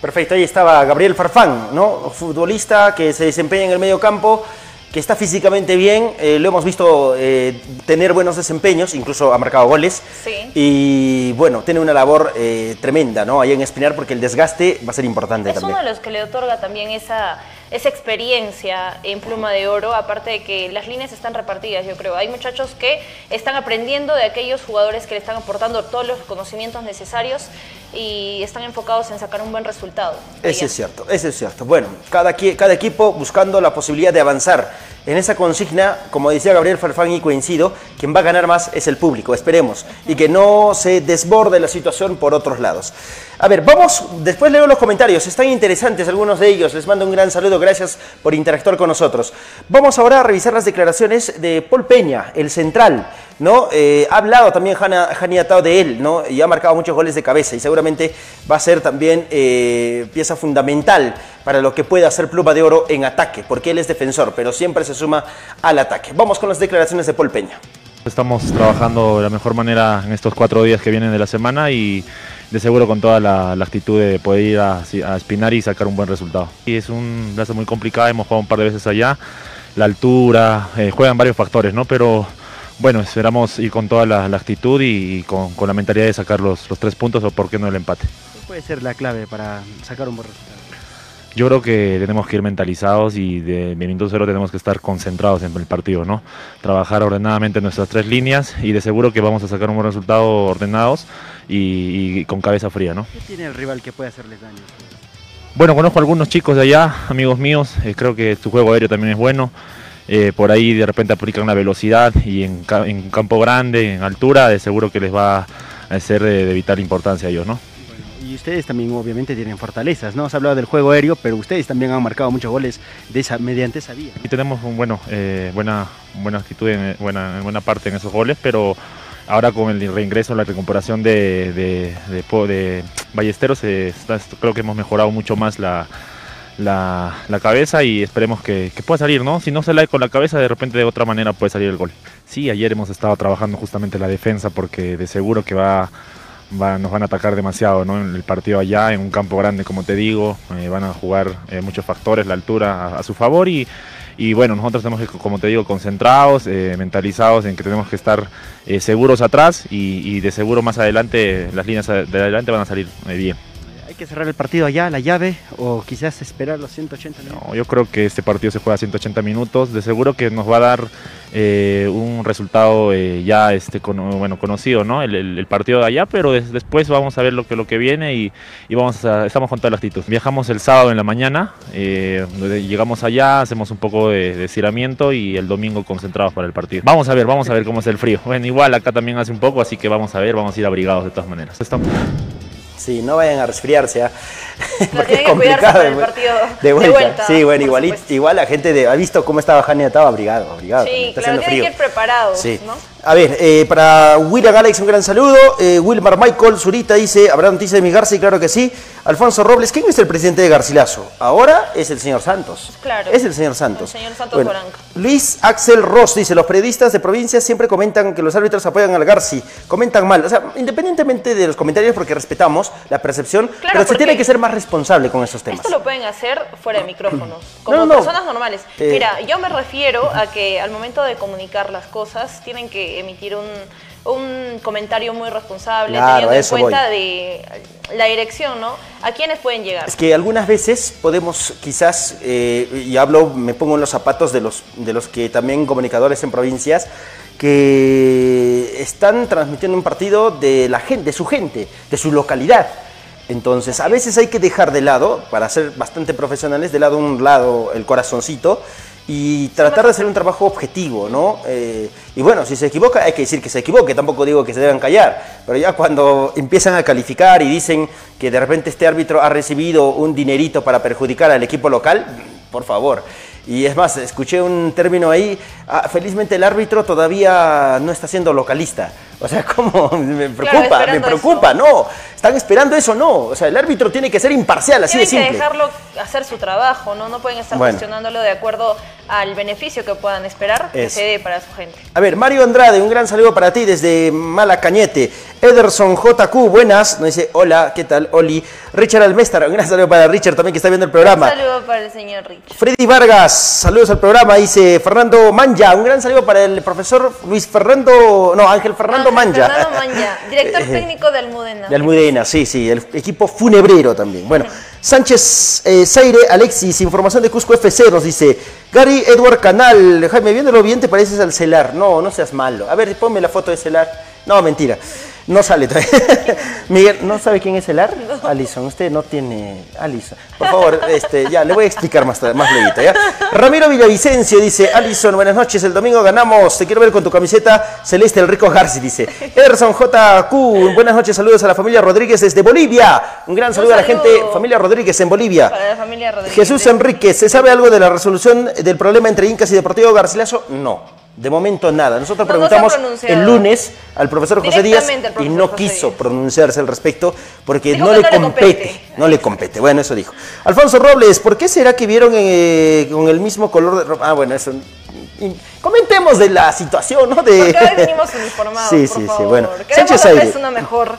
Perfecto, ahí estaba Gabriel Farfán, ¿no? Futbolista que se desempeña en el medio campo, que está físicamente bien, eh, lo hemos visto eh, tener buenos desempeños, incluso ha marcado goles. Sí. Y bueno, tiene una labor eh, tremenda, ¿no? Ahí en Espinar, porque el desgaste va a ser importante Es también. uno de los que le otorga también esa, esa experiencia en pluma de oro, aparte de que las líneas están repartidas, yo creo. Hay muchachos que están aprendiendo de aquellos jugadores que le están aportando todos los conocimientos necesarios y están enfocados en sacar un buen resultado. Eso es cierto, eso es cierto. Bueno, cada, cada equipo buscando la posibilidad de avanzar. En esa consigna, como decía Gabriel Farfán y coincido, quien va a ganar más es el público, esperemos, y que no se desborde la situación por otros lados. A ver, vamos, después leo los comentarios, están interesantes algunos de ellos, les mando un gran saludo, gracias por interactuar con nosotros. Vamos ahora a revisar las declaraciones de Paul Peña, el central, ¿no? Eh, ha hablado también Jani Atao de él, ¿no? Y ha marcado muchos goles de cabeza y seguramente va a ser también eh, pieza fundamental para lo que pueda hacer Pluma de Oro en ataque, porque él es defensor, pero siempre se suma al ataque. Vamos con las declaraciones de Paul Peña. Estamos trabajando de la mejor manera en estos cuatro días que vienen de la semana y de seguro con toda la, la actitud de poder ir a, a Espinar y sacar un buen resultado. Y es un plaza muy complicado, hemos jugado un par de veces allá, la altura, eh, juegan varios factores, ¿no? Pero bueno, esperamos ir con toda la, la actitud y, y con, con la mentalidad de sacar los, los tres puntos o por qué no el empate. ¿Cuál puede ser la clave para sacar un buen resultado? Yo creo que tenemos que ir mentalizados y de minuto cero tenemos que estar concentrados en el partido, ¿no? Trabajar ordenadamente nuestras tres líneas y de seguro que vamos a sacar un buen resultado ordenados y, y con cabeza fría, ¿no? ¿Qué tiene el rival que puede hacerles daño? Bueno, conozco a algunos chicos de allá, amigos míos, eh, creo que su juego aéreo también es bueno. Eh, por ahí de repente aplican la velocidad y en, en campo grande, en altura, de seguro que les va a ser de, de vital importancia a ellos, ¿no? Y ustedes también obviamente tienen fortalezas, ¿no? Se ha hablado del juego aéreo, pero ustedes también han marcado muchos goles de esa, mediante esa vía. Y tenemos un, bueno, eh, buena, buena actitud en buena, en buena parte en esos goles, pero ahora con el reingreso, la recuperación de, de, de de Ballesteros, eh, está- creo que hemos mejorado mucho más la, la, cabeza y esperemos que, pueda salir, ¿no? Si no sale con la cabeza, de repente de otra manera puede salir el gol. Sí, ayer hemos estado trabajando justamente la defensa porque de seguro que va, nos van a atacar demasiado, ¿no? En el partido allá, en un campo grande, como te digo, eh, van a jugar eh, muchos factores, la altura a, su favor y, y bueno, nosotros tenemos que, como te digo, concentrados, eh, mentalizados en que tenemos que estar seguros atrás y, de seguro más adelante las líneas de adelante van a salir bien. Que cerrar el partido allá, la llave, o quizás esperar los 180 minutos. No, yo creo que este partido se juega a 180 minutos. De seguro que nos va a dar eh, un resultado eh, ya este, cono- bueno, conocido, ¿no? El, el- el partido de allá, pero des- después vamos a ver lo que, lo que viene y, y vamos a, estamos con toda la actitud. Viajamos el sábado en la mañana, eh, llegamos allá, hacemos un poco de, de estiramiento y el domingo concentrados para el partido. Vamos a ver, vamos a ver cómo es el frío. Bueno, igual acá también hace un poco, así que vamos a ver, vamos a ir abrigados de todas maneras. Estamos. Sí, no vayan a resfriarse. No, Porque tienen que cuidarse para el partido de vuelta. vuelta, sí, bueno, igual, igual la gente de- ha visto cómo estaba Jani Atao abrigado, abrigado. Sí, claro, tienen que ir preparados, Sí. ¿no? A ver, eh, para William Alex un gran saludo. Eh, Wilmar Michael Zurita dice, ¿habrá noticias de mi Garci? Claro que sí. Alfonso Robles, ¿quién es el presidente de Garcilaso? Ahora es el señor Santos. Claro. Es el señor Santos. El señor Santos Bueno. Luis Axel Ross dice, los periodistas de provincia siempre comentan que los árbitros apoyan al Garci. Comentan mal. O sea, independientemente de los comentarios, porque respetamos la percepción, pero se tiene que ser más responsable con esos temas. Esto lo pueden hacer fuera de micrófonos, como No, no. personas normales. Eh. Mira, yo me refiero a que al momento de comunicar las cosas tienen que emitir un, un comentario muy responsable, Claro, teniendo en cuenta voy. de la dirección, ¿no? ¿A quiénes pueden llegar? Es que algunas veces podemos quizás, eh, y hablo, me pongo en los zapatos de los, de los que también comunicadores en provincias, que están transmitiendo un partido de la gente, de su gente, de su localidad. Entonces, a veces hay que dejar de lado, para ser bastante profesionales, de lado un lado el corazoncito y tratar de hacer un trabajo objetivo, ¿no? Eh, y bueno, si se equivoca, hay que decir que se equivoque, tampoco digo que se deban callar, pero ya cuando empiezan a calificar y dicen que de repente este árbitro ha recibido un dinerito para perjudicar al equipo local, por favor. Y es más, escuché un término ahí, ah, felizmente el árbitro todavía no está siendo localista, O sea, ¿cómo? Me preocupa, me preocupa, no. Están esperando eso, no. O sea, el árbitro tiene que ser imparcial, así de Tienen que simple. dejarlo hacer su trabajo, ¿no? No pueden estar Bueno. cuestionándolo de acuerdo al beneficio que puedan esperar que se dé para su gente. A ver, Mario Andrade, un gran saludo para ti desde Malacañete. Ederson JQ, buenas. Nos dice, hola, ¿qué tal? Oli. Richard Almestar, un gran saludo para Richard también que está viendo el programa. Un saludo para el señor Rich. Freddy Vargas, saludos al programa, dice Fernando Manja, un gran saludo para el profesor Luis Fernando, no, Ángel Fernando Manja. Fernando Manja, director técnico de Almudena. De Almudena, sí, sí, el equipo funebrero también. Bueno, Sánchez eh, Zaire, Alexis, información de Cusco FC, nos dice Gary Edward Canal, Jaime, viéndolo bien te pareces al celar. No, no seas malo. A ver, ponme la foto de celar. No, mentira. No sale todavía. Miguel, ¿no sabe quién es celar? Alison, usted no tiene. Alison. Por favor, este, ya, le voy a explicar más, más luego, ¿ya? Ramiro Villavicencio dice, Alison, buenas noches, el domingo ganamos, te quiero ver con tu camiseta celeste, el rico Garci, dice. Ederson JQ, buenas noches, saludos a la familia Rodríguez desde Bolivia. Un gran saludo, a la saludo. gente, familia Rodríguez en Bolivia. Para la familia Rodríguez. Jesús Enríquez, ¿se sabe algo de la resolución del problema entre Incas y Deportivo Garcilaso? No. De momento nada. Nosotros No, preguntamos el lunes al profesor José Díaz y no José quiso Díaz. pronunciarse al respecto porque Dijo no le no le compete. No le compete. Bueno, eso dijo. Alfonso Robles, ¿por qué será que vieron eh, con el mismo color de ropa? Ah, bueno, eso. y- Comentemos de la situación, ¿no? De... Porque hoy venimos uniformados, Sí, por sí, sí, bueno. Sánchez Aire. una mejor...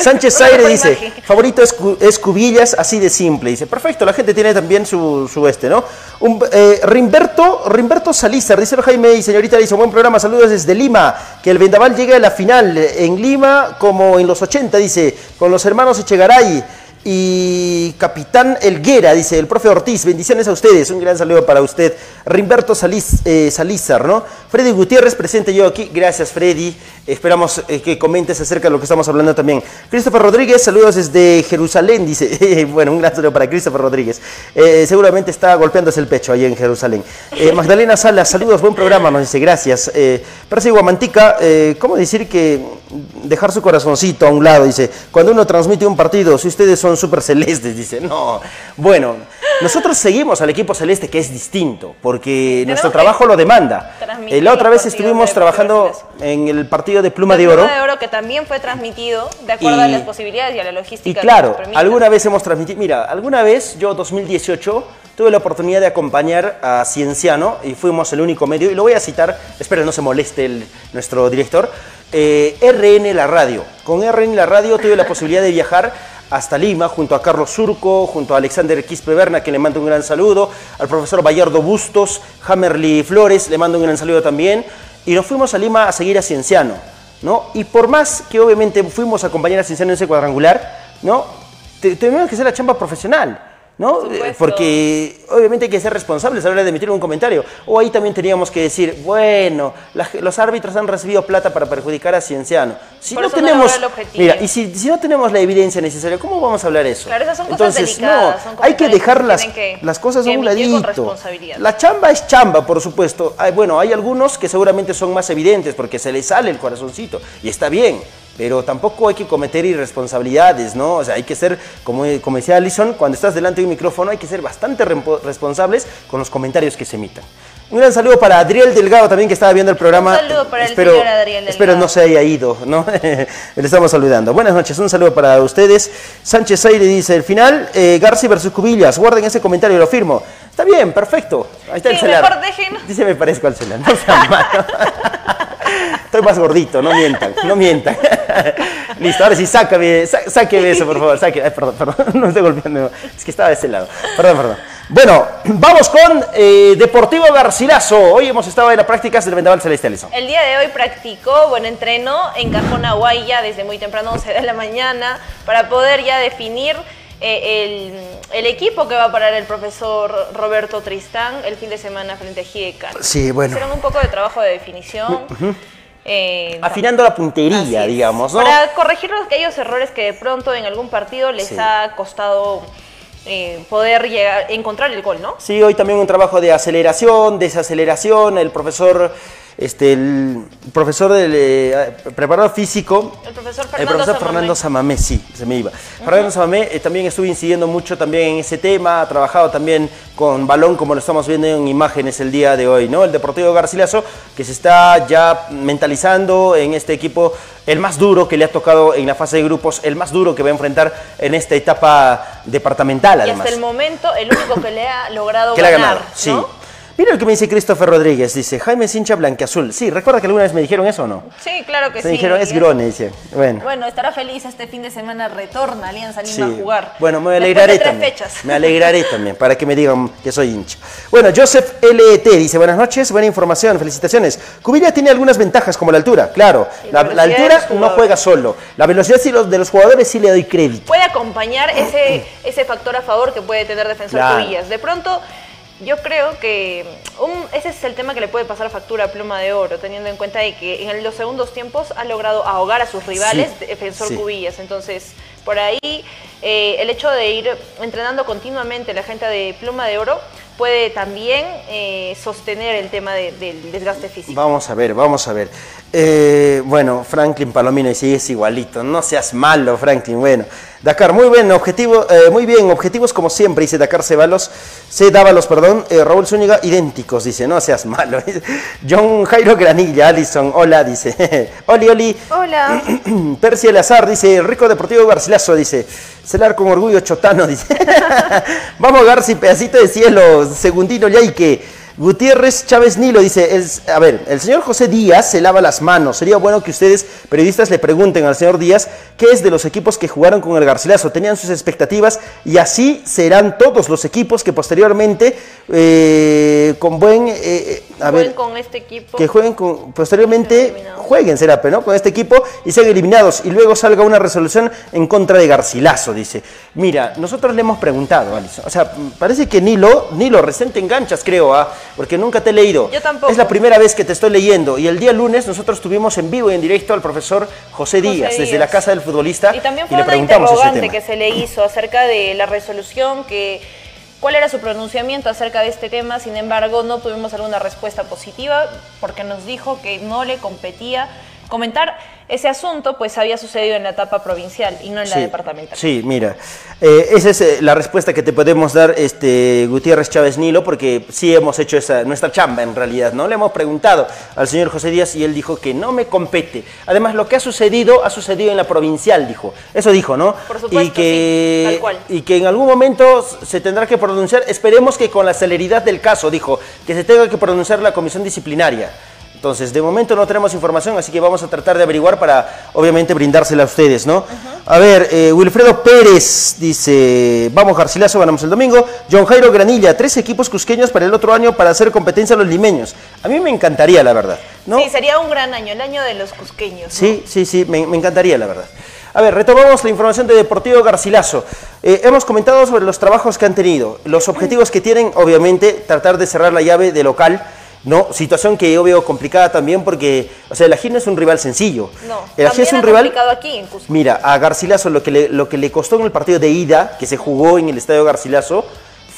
Sánchez Aire dice, favorito es, es Cubillas, así de simple. Dice, perfecto, la gente tiene también su, su este, ¿no? Un, eh, Rimberto, Rimberto Salizar, dice Jaime y señorita, dice, buen programa, saludos desde Lima, que el Vendaval llegue a la final en Lima como en los 80, dice, con los hermanos Echegaray y Capitán Elguera, dice el profe Ortiz, bendiciones a ustedes, un gran saludo para usted. Rimberto Saliz, eh, Salizar, ¿no? Freddy Gutiérrez, presente yo aquí, gracias Freddy, esperamos eh, que comentes acerca de lo que estamos hablando también. Christopher Rodríguez, saludos desde Jerusalén, dice, bueno, un gran saludo para Christopher Rodríguez, Eh, seguramente está golpeándose el pecho ahí en Jerusalén. Eh, Magdalena Salas, saludos, buen programa, nos dice, gracias. Eh, Percy Guamantica, eh, ¿cómo decir que dejar su corazoncito a un lado? Dice, cuando uno transmite un partido, si ustedes son súper celestes, dice, no. Bueno, nosotros seguimos al equipo celeste, que es distinto, porque nuestro trabajo lo demanda. Eh, la otra vez estuvimos de trabajando en el partido de Pluma de La Oro. Pluma de Oro que también fue transmitido de acuerdo a las posibilidades y a la logística. Y que claro, nos alguna vez hemos transmitido, mira, alguna vez yo 2018 tuve la oportunidad de acompañar a Cienciano y fuimos el único medio, y lo voy a citar, espero no se moleste el- nuestro director, eh, RN La Radio. Con RN La Radio tuve la posibilidad de viajar hasta Lima junto a Carlos Surco, junto a Alexander Quispe Berna, que le mando un gran saludo, al profesor Bayardo Bustos, Hammerly Flores, le mando un gran saludo también, y nos fuimos a Lima a seguir a Cienciano. ¿no? Y por más que obviamente fuimos a acompañar a Cienciano en ese cuadrangular, ¿no? Te- Tenemos que hacer la chamba profesional, ¿no? Eh, Porque obviamente hay que ser responsables a la hora de emitir un comentario. O ahí también teníamos que decir, bueno, la- los árbitros han recibido plata para perjudicar a Cienciano. Si Por no tenemos, mira, y si, si no tenemos la evidencia necesaria, ¿cómo vamos a hablar eso? Claro, esas son cosas Entonces, delicadas, no, son hay que dejar las, tienen que- las cosas a un ladito. La chamba es chamba, por supuesto. Hay- bueno, hay algunos que seguramente son más evidentes porque se les sale el corazoncito y está bien. Pero tampoco hay que cometer irresponsabilidades, ¿no? O sea, hay que ser, como, como decía Alison, cuando estás delante de un micrófono hay que ser bastante responsables con los comentarios que se emitan. Un gran saludo para Adriel Delgado también que estaba viendo el programa. Un saludo para el espero, señor Adriel Espero Delgado. no se haya ido, ¿no? Le estamos saludando. Buenas noches, un saludo para ustedes. Sánchez Aire dice, el final, eh, Garci versus Cubillas. Guarden ese comentario, lo firmo. Está bien, perfecto. Ahí está el celular. mejor dejen. Dice, me parezco al celular. No. Estoy más gordito, no mientan, no mientan. Listo, ahora sí, sácame, sá- sáqueme eso, por favor. Sáqueme. Ay, perdón, perdón, no estoy golpeando. Es que estaba de ese lado. Perdón, perdón. Bueno, vamos con eh, Deportivo Garcilaso. Hoy hemos estado en las prácticas del Vendaval Celeste Alison. El día de hoy practicó buen entreno en Cajón Aguaya desde muy temprano, 11 de la mañana, para poder ya definir eh, el, el equipo que va a parar el profesor Roberto Tristán el fin de semana frente a Gidecal. Sí, bueno. Hicieron un poco de trabajo de definición. Eh, Afinando la puntería, digamos, ¿no? Para corregir los- aquellos errores que de pronto en algún partido les Sí. ha costado eh, poder llegar, encontrar el gol, ¿no? Sí, hoy también un trabajo de aceleración, desaceleración. El profesor este, el profesor del eh, preparador físico, El profesor el Fernando profesor Samamé. Fernando Samamé, sí, se me iba. Fernando Samamé eh, también estuvo incidiendo mucho también en ese tema, ha trabajado también con balón, como lo estamos viendo en imágenes el día de hoy, ¿no? El Deportivo Garcilaso, que se está ya mentalizando en este equipo, el más duro que le ha tocado en la fase de grupos, el más duro que va a enfrentar en esta etapa departamental, Y además. hasta el momento, el único que le ha logrado que le ha ganar, ganado, sí. Mira lo que me dice Christopher Rodríguez, dice, Jaime es hincha blanqueazul. Sí, ¿recuerda que alguna vez me dijeron eso o no? Sí, claro que Me sí. dijeron, es grone, dice. Bueno. Bueno, estará feliz este fin de semana, retorna Alianza Lima Sí. a jugar. Bueno, me alegraré de tres también. fechas. Me alegraré también para que me digan que soy hincha. Bueno, Joseph LET dice, buenas noches, buena información, felicitaciones. Cubilla tiene algunas ventajas como la altura, claro. la La, altura no juega solo. La velocidad de los jugadores sí le doy crédito. Puede acompañar ese, ese factor a favor que puede tener Defensor Claro. Cubillas. De pronto, yo creo que un- ese es el tema que le puede pasar factura a Pluma de Oro, teniendo en cuenta de que en los segundos tiempos ha logrado ahogar a sus rivales, Sí, Defensor sí. Cubillas. Entonces, por ahí, eh, el hecho de ir entrenando continuamente la gente de Pluma de Oro puede también eh, sostener el tema de- del desgaste físico. Vamos a ver, vamos a ver. Eh, bueno, Franklin Palomino dice, es igualito. No seas malo, Franklin. Bueno, Dakar, muy bien, objetivo, eh, muy bien, objetivos como siempre, dice Dakar Cebalos, C. Dávalos, perdón, eh, Raúl Zúñiga, idénticos, dice, no seas malo. John Jairo Granilla, Alison, hola, dice, Oli, Oli. Hola. Percy Elazar dice, Rico Deportivo Garcilaso, dice, celar con orgullo chotano, dice. Vamos, Garci, pedacito de cielo, segundino Yaique. Gutiérrez Chávez Nilo dice, a ver, el señor José Díaz se lava las manos. Sería bueno que ustedes, periodistas, le pregunten al señor Díaz qué es de los equipos que jugaron con el Garcilaso. Tenían sus expectativas y así serán todos los equipos que posteriormente, eh, con buen... eh, eh, a Jueguen ver, con este equipo. que jueguen con, posteriormente jueguen Serape, ¿no? Con este equipo y sean eliminados y luego salga una resolución en contra de Garcilaso, dice. Mira, nosotros le hemos preguntado, Alison. O sea, parece que Nilo, Nilo, recién te enganchas, creo, ¿ah? Porque nunca te he leído. Yo tampoco. Es la primera vez que te estoy leyendo y el día lunes nosotros tuvimos en vivo y en directo al profesor José, Díaz, desde Díaz. la casa del futbolista Y también y fue le una interrogante tema. que se le hizo acerca de la resolución, que cuál era su pronunciamiento acerca de este tema. Sin embargo, no tuvimos alguna respuesta positiva porque nos dijo que no le competía comentar ese asunto, pues había sucedido en la etapa provincial y no en la Sí, departamental. Sí, mira, eh, esa es eh, la respuesta que te podemos dar, este, Gutiérrez Chávez Nilo, porque sí hemos hecho esa, nuestra chamba en realidad, ¿no? Le hemos preguntado al señor José Díaz y él dijo que no me compete. Además, lo que ha sucedido, ha sucedido en la provincial, dijo. Eso dijo, ¿no? Por supuesto, y que, sí, tal cual. Y que en algún momento se tendrá que pronunciar, esperemos que con la celeridad del caso, dijo, que se tenga que pronunciar la comisión disciplinaria. Entonces, de momento no tenemos información, así que vamos a tratar de averiguar para, obviamente, brindársela a ustedes, ¿no? A ver, eh, Wilfredo Pérez dice, vamos Garcilaso, ganamos el domingo. John Jairo Granilla, tres equipos cusqueños para el otro año para hacer competencia a los limeños. A mí me encantaría, la verdad, ¿no? Sí, sería un gran año, el año de los cusqueños. ¿no? Sí, sí, sí, me, me encantaría, la verdad. A ver, retomamos la información de Deportivo Garcilaso. Eh, hemos comentado sobre los trabajos que han tenido, los objetivos que tienen, obviamente, tratar de cerrar la llave de local, ¿no? Situación que yo veo complicada también porque, o sea, el Ají no es un rival sencillo. No, El Ají es un rival... complicado aquí en Cusco. Mira, a Garcilaso lo que, le, lo que le costó en el partido de ida, que se jugó en el Estadio Garcilaso,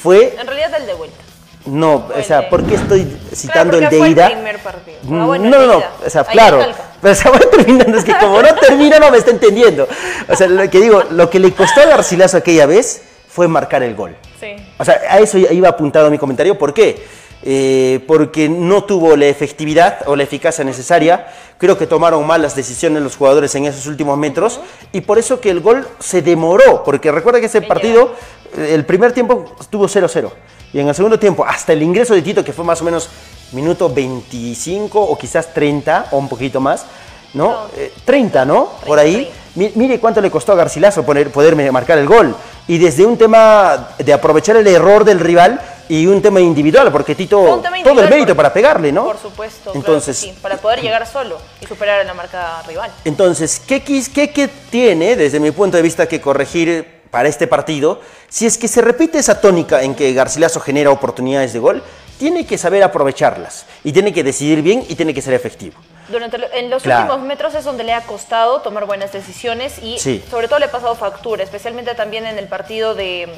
fue... En realidad el de vuelta. No, o sea, ¿por qué estoy citando Claro, el de fue ida? el primer partido. Mm, Ah, bueno, el no, no, no, o sea, Ahí claro, pero se va terminando, es que como no termina no me está entendiendo. O sea, lo que digo, lo que le costó a Garcilaso aquella vez fue marcar el gol. Sí. O sea, a eso iba apuntado mi comentario. ¿Por qué? Eh, porque no tuvo la efectividad o la eficacia necesaria. Creo que tomaron malas decisiones los jugadores en esos últimos metros. Y por eso que el gol se demoró. Porque recuerda que ese partido, eh, el primer tiempo estuvo 0-0. Y en el segundo tiempo, hasta el ingreso de Tito, que fue más o menos minuto 25 o quizás 30 o un poquito más, ¿no? Eh, 30, ¿no? Por ahí. Mi- Mire cuánto le costó a Garcilaso poner, poderme marcar el gol. Y desde un tema de aprovechar el error del rival y un tema individual, porque Tito, todo el mérito por- para pegarle, ¿no? Por supuesto. Entonces, sí, para poder llegar solo y superar a la marca rival. Entonces, ¿qué, qué- qué tiene, desde mi punto de vista, que corregir para este partido? Si es que se repite esa tónica en que Garcilaso genera oportunidades de gol, tiene que saber aprovecharlas y tiene que decidir bien y tiene que ser efectivo. Durante lo- en los Claro. últimos metros es donde le ha costado tomar buenas decisiones y Sí. sobre todo le ha pasado factura, especialmente también en el partido de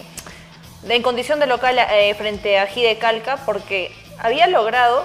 en condición de local eh, frente a Gide Calca, porque había logrado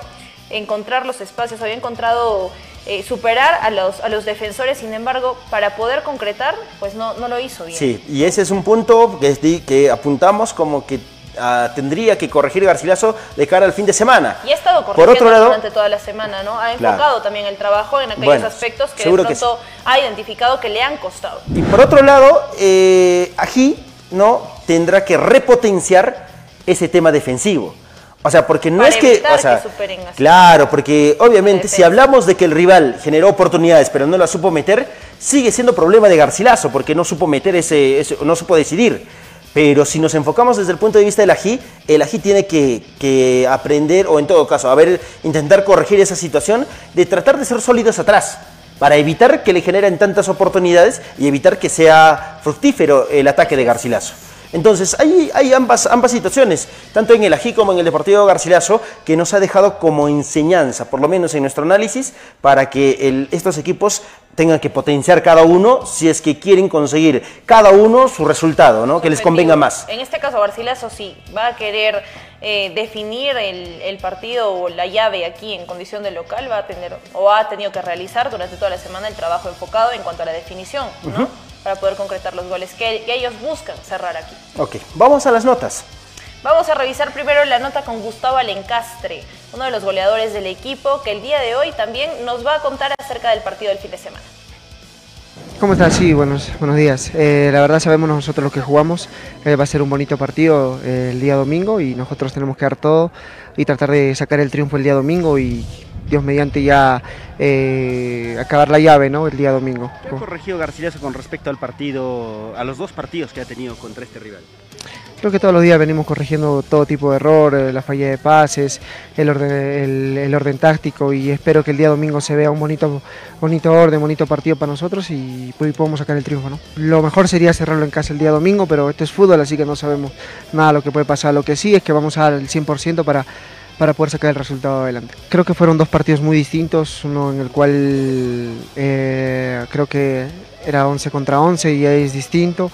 encontrar los espacios, había encontrado eh, superar a los, a los defensores, sin embargo, para poder concretar, pues no, no lo hizo bien. Sí, y ese es un punto que, apuntamos como que ah, tendría que corregir Garcilaso de cara al fin de semana. Y ha estado Por corrigiendo otro lado, durante toda la semana, ¿no? Ha Claro. enfocado también el trabajo en aquellos Bueno, aspectos que de que pronto ha identificado que le han costado. Y por otro lado, eh, Ají no tendrá que repotenciar ese tema defensivo. O sea, porque no Para es que, o sea, que claro, porque obviamente si hablamos de que el rival generó oportunidades pero no las supo meter, sigue siendo problema de Garcilaso porque no supo meter ese, ese- no supo decidir. Pero si nos enfocamos desde el punto de vista del ají, el ají tiene que, que aprender, o en todo caso, a ver, intentar corregir esa situación de tratar de ser sólidos atrás, para evitar que le generen tantas oportunidades y evitar que sea fructífero el ataque de Garcilaso. Entonces, hay, hay ambas, ambas situaciones, tanto en el Ají como en el Deportivo Garcilaso, que nos ha dejado como enseñanza, por lo menos en nuestro análisis, para que el- estos equipos tengan que potenciar cada uno si es que quieren conseguir cada uno su resultado, ¿no? que les convenga más. En este caso, Garcilaso sí va a querer eh, definir el, el partido o la llave aquí en condición de local, va a tener o ha tenido que realizar durante toda la semana el trabajo enfocado en cuanto a la definición, ¿no? Para poder concretar los goles que, que ellos buscan cerrar aquí. Ok, vamos a las notas. Vamos a revisar primero la nota con Gustavo Alencastre, uno de los goleadores del equipo, que el día de hoy también nos va a contar acerca del partido del fin de semana. ¿Cómo estás? Sí, buenos, buenos días. Eh, la verdad sabemos nosotros lo que jugamos. eh, va a ser un bonito partido eh, el día domingo y nosotros tenemos que dar todo y tratar de sacar el triunfo el día domingo y Dios mediante ya eh, acabar la llave ¿no? el día domingo. ¿Qué ha corregido Garcilaso con respecto al partido, a los dos partidos que ha tenido contra este rival? Creo que todos los días venimos corrigiendo todo tipo de error, eh, la falla de pases, el orden, el, el orden táctico y espero que el día domingo se vea un bonito, bonito orden, bonito partido para nosotros y, pues, podamos sacar el triunfo. ¿no? Lo mejor sería cerrarlo en casa el día domingo, pero esto es fútbol, así que no sabemos nada de lo que puede pasar. Lo que sí es que vamos a dar el 100% para, para poder sacar el resultado adelante. Creo que fueron dos partidos muy distintos, uno en el cual eh, creo que era 11 contra 11 y es distinto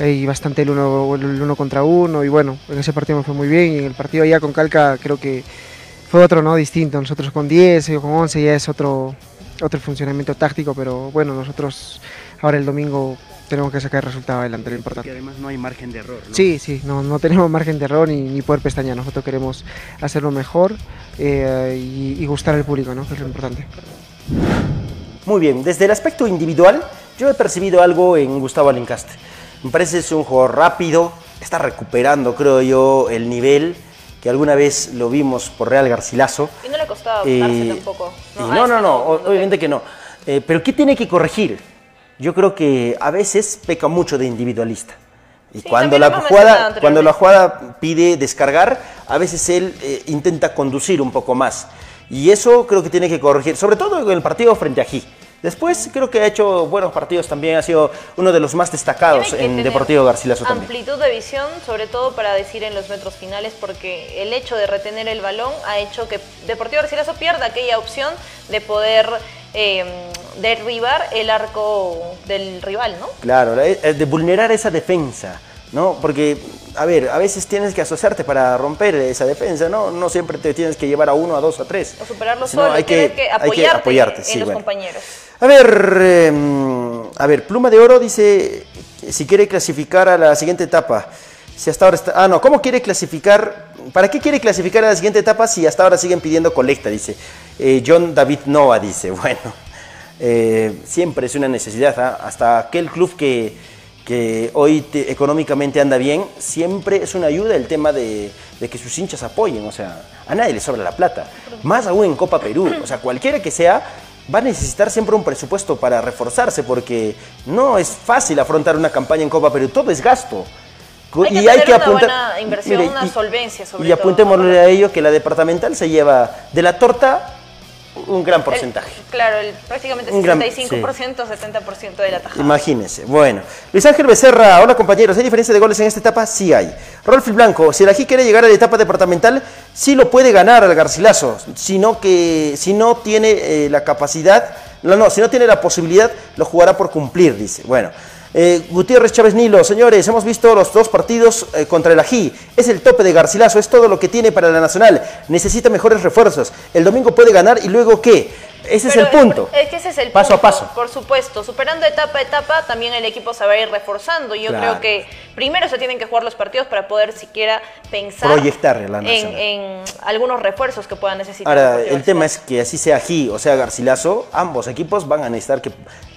y bastante el uno, el uno contra uno y bueno, en ese partido me fue muy bien y en el partido allá con Calca creo que fue otro, ¿no? Distinto, nosotros con 10, ellos con 11 ya es otro, otro funcionamiento táctico, pero bueno, nosotros ahora el domingo tenemos que sacar el resultado adelante, lo importante. además no hay margen de error. ¿no? Sí, sí, no, no tenemos margen de error ni, ni poder pestañear, nosotros queremos hacerlo mejor eh, y, y gustar al público, ¿no? Que es lo importante. Muy bien, desde el aspecto individual, yo he percibido algo en Gustavo Alencastre. Me parece que es un jugador rápido, está recuperando, creo yo, el nivel que alguna vez lo vimos por Real Garcilaso. Y no le costaba Eh, tampoco. Y a No, no, no, nuevo mundo o- obviamente que no. Eh, pero ¿qué tiene que corregir? Yo creo que a veces peca mucho de individualista. Y cuando, la jugada, cuando la jugada pide descargar, a veces él eh, intenta conducir un poco más. Y eso creo que tiene que corregir, sobre todo en el partido frente a G. Después creo que ha hecho buenos partidos también, ha sido uno de los más destacados en Deportivo Garcilaso también. Amplitud de visión, sobre todo para decir en los metros finales, porque el hecho de retener el balón ha hecho que Deportivo Garcilaso pierda aquella opción de poder eh, derribar el arco del rival, ¿no? Claro, la- eh, de vulnerar esa defensa, ¿no? Porque, a ver, a veces tienes que asociarte para romper esa defensa, ¿no? No siempre te tienes que llevar a uno, a dos, a tres. O superarlo solo, hay tienes que- que, hay que apoyarte, apoyarte, en sí, los bueno. compañeros. A ver, eh, a ver, Pluma de Oro dice si quiere clasificar a la siguiente etapa. Si hasta ahora está. Ah, no, ¿cómo quiere clasificar? ¿Para qué quiere clasificar a la siguiente etapa si hasta ahora siguen pidiendo colecta? Dice. Eh, John David Noah dice. Bueno, eh, siempre es una necesidad. ¿ah? Hasta aquel club que, que hoy te- económicamente anda bien, siempre es una ayuda el tema de, de que sus hinchas apoyen. O sea, a nadie le sobra la plata. Más aún en Copa Perú. O sea, cualquiera que sea, va a necesitar siempre un presupuesto para reforzarse porque no es fácil afrontar una campaña en Copa Perú. Todo es gasto. Hay que y hay que una apuntar. buena inversión, Mire, una y- solvencia sobre y todo. apuntémosle a ello que la departamental se lleva de la torta un gran porcentaje. Claro, el, prácticamente Un gran- 65%, 70% de la tajada. Imagínense. Bueno, Luis Ángel Becerra, hola compañeros, ¿hay diferencia de goles en esta etapa? Sí hay. Rolfi Blanco, si el Ají quiere llegar a la etapa departamental, sí lo puede ganar al Garcilaso, sino que si no tiene eh, la capacidad, no, no, si no tiene la posibilidad, lo jugará por cumplir, dice. Bueno, Eh, Gutiérrez Chávez Nilo, señores, hemos visto los dos partidos eh, contra el Ají. Es el tope de Garcilaso, es todo lo que tiene para la Nacional. Necesita mejores refuerzos. El domingo puede ganar y luego qué. Ese Pero es el punto. Es que ese es el Paso a punto, paso. Por supuesto, superando etapa a etapa, también el equipo se va a ir reforzando. Yo Claro. creo que primero se tienen que jugar los partidos para poder siquiera pensar Proyectar a en, algunos refuerzos que puedan necesitar. Ahora, el tema es que así sea Ají o sea Garcilaso, ambos equipos van a necesitar que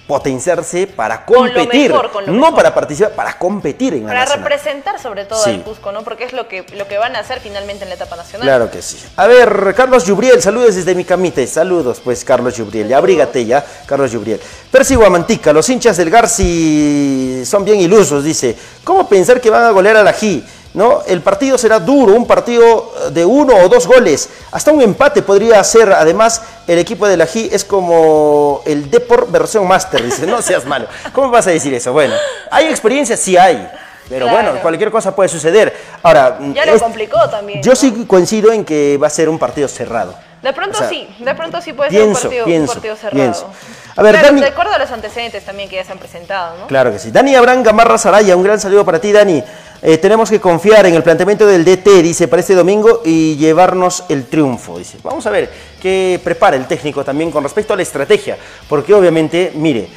potenciarse para Con competir. mejor, con lo no mejor. para participar, para competir en la Para representar sobre todo Sí. al Cusco, ¿no? Porque es lo que, lo que van a hacer finalmente en la etapa nacional. Claro que sí. A ver, Carlos Yubriel, saludos desde mi camita. Saludos, pues, Carlos Yubriel. Ya abrígate ya, Carlos Yubriel. Percy Guamantica, los hinchas del Garci son bien ilusos, dice. ¿Cómo pensar que van a golear al Ají? ¿No? El partido será duro, un partido eh, de uno o dos goles. Hasta un empate podría ser. Además, el equipo del Ají es como el Depor versión Master, dice. No seas malo. ¿Cómo vas a decir eso? Bueno, ¿hay experiencia? Sí hay. Pero Claro. bueno, cualquier cosa puede suceder. Ahora, Ya lo es- complicó también. yo sí coincido en que va a ser un partido cerrado. De pronto O sea, sí, de pronto sí puede pienso, ser un partido, un pienso, partido cerrado. pienso. A ver, Claro, Dani- de acuerdo a los antecedentes también que ya se han presentado, ¿no? Claro que sí. Dani Abraham Gamarra Saraya, un gran saludo para ti, Dani. Eh, tenemos que confiar en el planteamiento del DT, dice, para este domingo y llevarnos el triunfo, dice. Vamos a ver qué prepara el técnico también con respecto a la estrategia, porque obviamente, mire,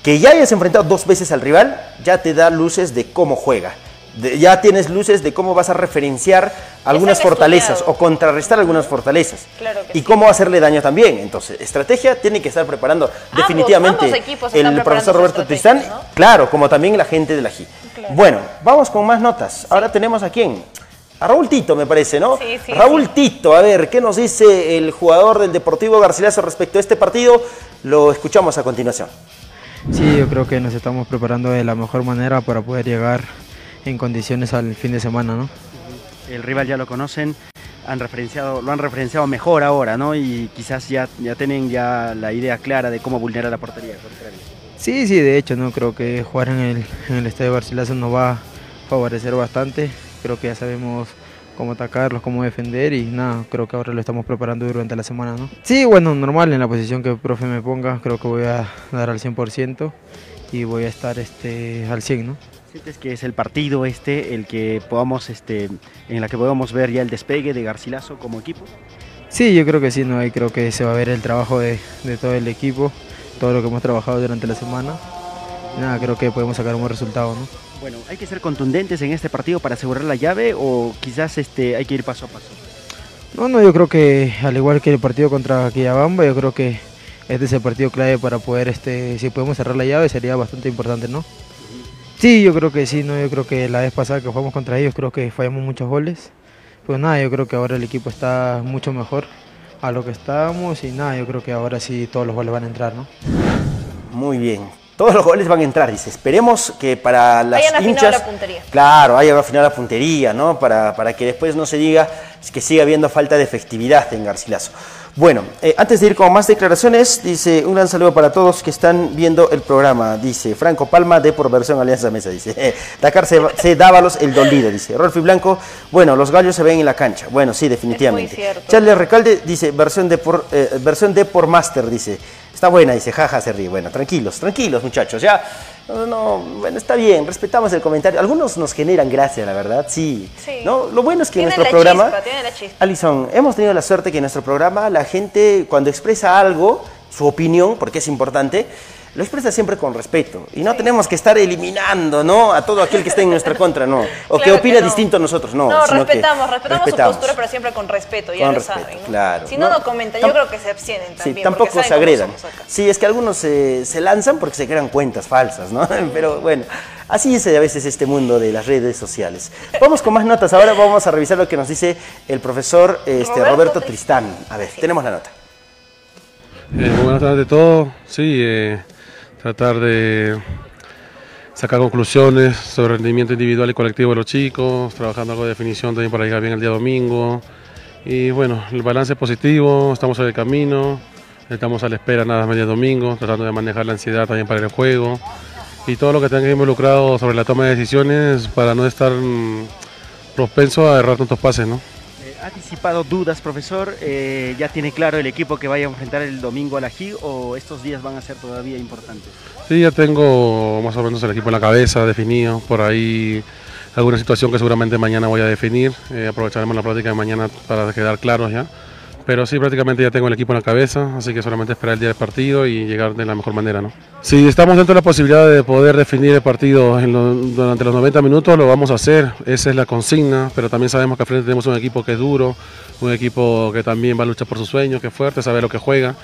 que ya hayas enfrentado dos veces al rival, ya te da luces de cómo juega. De- ya tienes luces de cómo vas a referenciar algunas fortalezas estudiado. o contrarrestar algunas fortalezas. Claro que y cómo hacerle daño también. Entonces, estrategia tiene que estar preparando definitivamente ambos el profesor Roberto Tristán, claro, como también la gente de la GI. Bueno, vamos con más notas. Ahora tenemos a quién? A Raúl Tito, me parece, ¿no? Sí, sí, Raúl sí. Tito, a ver, ¿qué nos dice el jugador del Deportivo Garcilaso respecto a este partido? Lo escuchamos a continuación. Sí, yo creo que nos estamos preparando de la mejor manera para poder llegar en condiciones al fin de semana, ¿no? El rival ya lo conocen, han referenciado, lo han referenciado mejor ahora, ¿no? Y quizás ya, ya tienen ya la idea clara de cómo vulnerar la portería. Sí, sí, de hecho, no creo que jugar en el, en el Estadio Garcilaso nos va a favorecer bastante. Creo que ya sabemos cómo atacarlos, cómo defender y nada, creo que ahora lo estamos preparando durante la semana, ¿no? Sí, bueno, normal en la posición que el profe me ponga, creo que voy a dar al 100% y voy a estar este, al 100, ¿no? ¿Sientes que es el partido este el que podamos, este, en la que podamos ver ya el despegue de Garcilaso como equipo? Sí, yo creo que sí, ¿no? Ahí creo que se va a ver el trabajo de, de todo el equipo, todo lo que hemos trabajado durante la semana. Y nada, creo que podemos sacar un buen resultado, ¿no? Bueno, ¿hay que ser contundentes en este partido para asegurar la llave o quizás este, hay que ir paso a paso? No, no, yo creo que al igual que el partido contra Quillabamba, yo creo que este es el partido clave para poder, este, si podemos cerrar la llave sería bastante importante, ¿no? Sí, yo creo que sí, ¿no? Yo creo que la vez pasada que jugamos contra ellos creo que fallamos muchos goles. Pues nada, yo creo que ahora el equipo está mucho mejor a lo que estábamos y nada, yo creo que ahora sí todos los goles van a entrar, ¿no? Muy bien. Todos los goles van a entrar, dice. Esperemos que para las Hayan afinado hinchas... la puntería. Claro, haya afinado la puntería, ¿no? Para, para que después no se diga que siga habiendo falta de efectividad en Garcilaso. Bueno, eh, antes de ir con más declaraciones, dice un gran saludo para todos que están viendo el programa. Dice Franco Palma de por versión Alianza Mesa. Dice Dakar se, se Dávalos el dolido. Dice Rolfi Blanco. Bueno, los gallos se ven en la cancha. Bueno, sí, definitivamente. Charles Recalde dice versión de por eh, versión de por Master. Dice está buena. Dice jaja se ríe. Bueno, tranquilos, tranquilos muchachos. Ya no, no, bueno, está bien, respetamos el comentario. Algunos nos generan gracia, la verdad, sí. Sí. ¿No? Lo bueno es que en nuestro la programa, chispa, tienen la chispa. Alison, hemos tenido la suerte que en nuestro programa la gente cuando expresa algo, su opinión, porque es importante, lo expresa siempre con respeto. Y no tenemos que estar eliminando, ¿no? A todo aquel que esté en nuestra contra, no. O que opina no. distinto a nosotros, no. No, sino que respetamos, respetamos, respetamos. su postura, pero siempre con respeto, ya Con lo respeto, saben. ¿no? claro. Si no, No, no comentan, yo creo que se abstienen Sí, también. tampoco porque se agredan. Sí, es que algunos se, se lanzan porque se crean cuentas falsas, ¿no? Pero bueno, así es a veces este mundo de las redes sociales. Vamos con más notas. Ahora vamos a revisar lo que nos dice el profesor este, Roberto Roberto, Tristán. A ver, tenemos la nota. Eh, buenas tardes a todos. Sí, eh, tratar de sacar conclusiones sobre el rendimiento individual y colectivo de los chicos, trabajando algo de definición también para llegar bien el día domingo. Y bueno, el balance es positivo, estamos en el camino, estamos a la espera nada más medio domingo, tratando de manejar la ansiedad también para el juego y todo lo que tenga involucrado sobre la toma de decisiones para no estar mm, propenso a errar tantos pases, ¿no? ¿Ha disipado dudas, profesor? Eh, ¿Ya tiene claro el equipo que vaya a enfrentar el domingo a la GI o estos días van a ser todavía importantes? Sí, ya tengo más o menos el equipo en la cabeza definido. Por ahí alguna situación que seguramente mañana voy a definir. Eh, aprovecharemos la práctica de mañana para quedar claros ya. Pero sí, prácticamente ya tengo el equipo en la cabeza, así que solamente esperar el día del partido y llegar de la mejor manera. ¿no? Si estamos dentro de la posibilidad de poder definir el partido durante los 90 minutos, lo vamos a hacer. Esa es la consigna, pero también sabemos que al frente tenemos un equipo que es duro, un equipo que también va a luchar por sus sueños, que es fuerte, sabe lo que juega.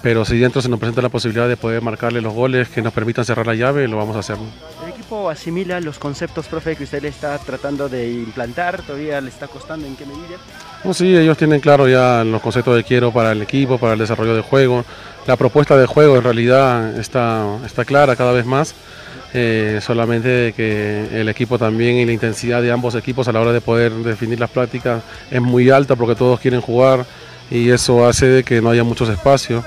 Pero si dentro se nos presenta la posibilidad de poder marcarle los goles que nos permitan cerrar la llave, lo vamos a hacer. ¿El equipo asimila los conceptos, profe, que usted le está tratando de implantar? ¿Todavía le está costando? ¿En qué medida? No, sí, ellos tienen claro ya los conceptos que quiero para el equipo, para el desarrollo del juego. La propuesta de juego en realidad está, está clara cada vez más. Eh, solamente que el equipo también y la intensidad de ambos equipos a la hora de poder definir las prácticas es muy alta porque todos quieren jugar y eso hace de que no haya muchos espacios.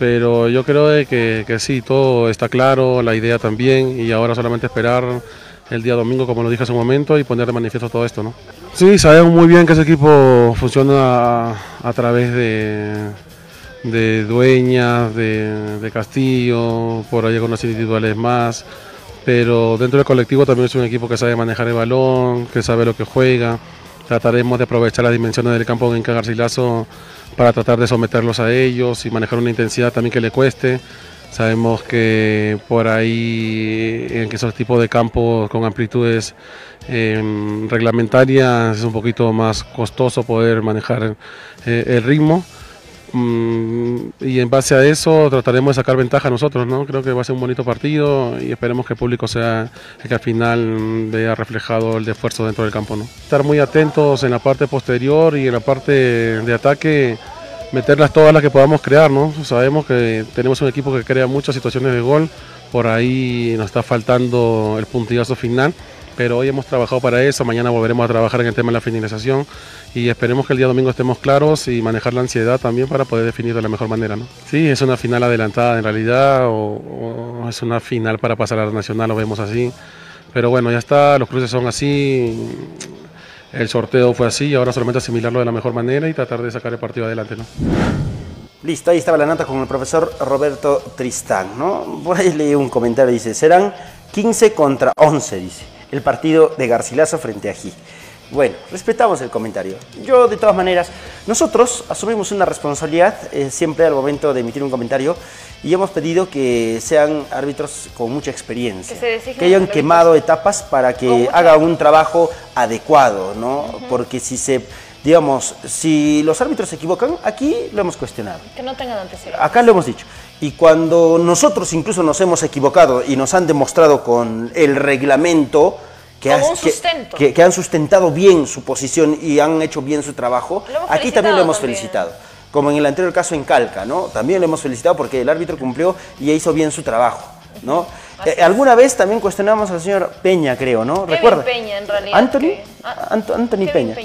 Pero yo creo de que, que sí, todo está claro, la idea también y ahora solamente esperar el día domingo, como lo dije hace un momento, y poner de manifiesto todo esto. ¿no? Sí, sabemos muy bien que ese equipo funciona a, través de, de dueñas, de, Castillo, por ahí algunas individuales más, pero dentro del colectivo también es un equipo que sabe manejar el balón, que sabe lo que juega. Trataremos de aprovechar las dimensiones del campo en Garcilaso para tratar de someterlos a ellos y manejar una intensidad también que le cueste. Sabemos que por ahí en esos tipos de campos con amplitudes em, reglamentarias es un poquito más costoso poder manejar eh, el ritmo. Mm, y en base a eso trataremos de sacar ventaja nosotros, ¿no? Creo que va a ser un bonito partido y esperemos que el público sea el que al final vea reflejado el esfuerzo dentro del campo, ¿no? Estar muy atentos en la parte posterior y en la parte de ataque meterlas todas las que podamos crear, ¿no? Sabemos que tenemos un equipo que crea muchas situaciones de gol, por ahí nos está faltando el puntillazo final, pero hoy hemos trabajado para eso, mañana volveremos a trabajar en el tema de la finalización y esperemos que el día domingo estemos claros y manejar la ansiedad también para poder definir de la mejor manera, ¿no? Sí, es una final adelantada en realidad o, o es una final para pasar a la nacional, lo vemos así, pero bueno, ya está, los cruces son así, el sorteo fue así y ahora solamente asimilarlo de la mejor manera y tratar de sacar el partido adelante. ¿no? Listo, ahí estaba la nota con el profesor Roberto Tristán. ¿no? Por ahí leí un comentario, dice, serán 15 contra 11, dice, el partido de Garcilaso frente a G. Bueno, respetamos el comentario. Yo, de todas maneras, nosotros asumimos una responsabilidad eh, siempre al momento de emitir un comentario y hemos pedido que sean árbitros con mucha experiencia, que, hayan quemado etapas para que haga un trabajo adecuado, ¿no? Porque si se, digamos, si los árbitros se equivocan, aquí lo hemos cuestionado. Que no tengan antecedentes. Acá lo hemos dicho. Y cuando nosotros incluso nos hemos equivocado y nos han demostrado con el reglamento, que, que, han sustentado bien su posición y han hecho bien su trabajo, aquí también lo hemos felicitado como en el anterior caso en Calca, ¿no? También le hemos felicitado porque el árbitro cumplió y hizo bien su trabajo, ¿no? Eh, alguna vez también cuestionamos al señor Peña, creo, ¿no? Kevin ¿Recuerda? Peña, en realidad. ¿Anthony? Ah, Anthony Peña.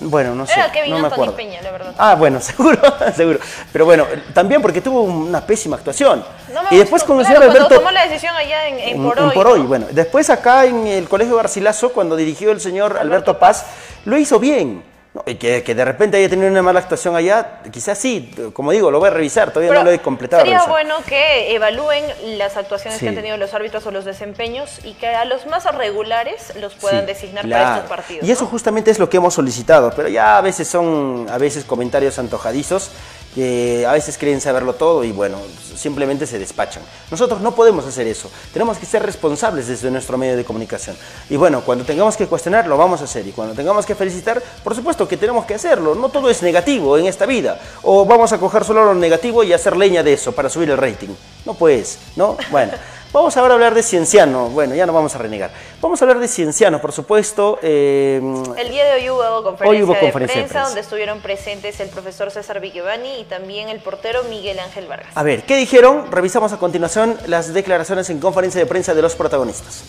Bueno, no sé. Era Kevin no me acuerdo. Peña, la verdad. Ah, bueno, seguro, seguro. Pero bueno, también porque tuvo una pésima actuación. No me y después gustó. con el Claro, señor cuando Alberto... tomó la decisión allá en, en, por en bueno. Después acá en el Colegio Garcilaso, cuando dirigió el señor Alberto Paz, lo hizo bien. No, y que, que de repente haya tenido una mala actuación allá, quizás sí, como digo, lo voy a revisar, todavía Pero no lo he completado. Sería bueno que evalúen las actuaciones Sí. que han tenido los árbitros o los desempeños y que a los más regulares los puedan Sí, designar claro. para estos partidos. Y eso justamente es lo que hemos solicitado, pero ya a veces son a veces comentarios antojadizos que a veces creen saberlo todo y bueno, simplemente se despachan. Nosotros no podemos hacer eso, tenemos que ser responsables desde nuestro medio de comunicación. Y bueno, cuando tengamos que cuestionar, lo vamos a hacer. Y cuando tengamos que felicitar, por supuesto que tenemos que hacerlo. No todo es negativo en esta vida. O vamos a coger solo lo negativo y hacer leña de eso para subir el rating. No pues, ¿no? Bueno. Vamos ahora a hablar de Cienciano. Bueno, ya no vamos a renegar. Vamos a hablar de Cienciano, por supuesto. eh, El día de hoy hubo conferencia, Hoy hubo de, conferencia de prensa, prensa. donde estuvieron presentes el profesor César Vigevani y también el portero Miguel Ángel Vargas. A ver, ¿qué dijeron? Revisamos a continuación las declaraciones en conferencia de prensa de los protagonistas.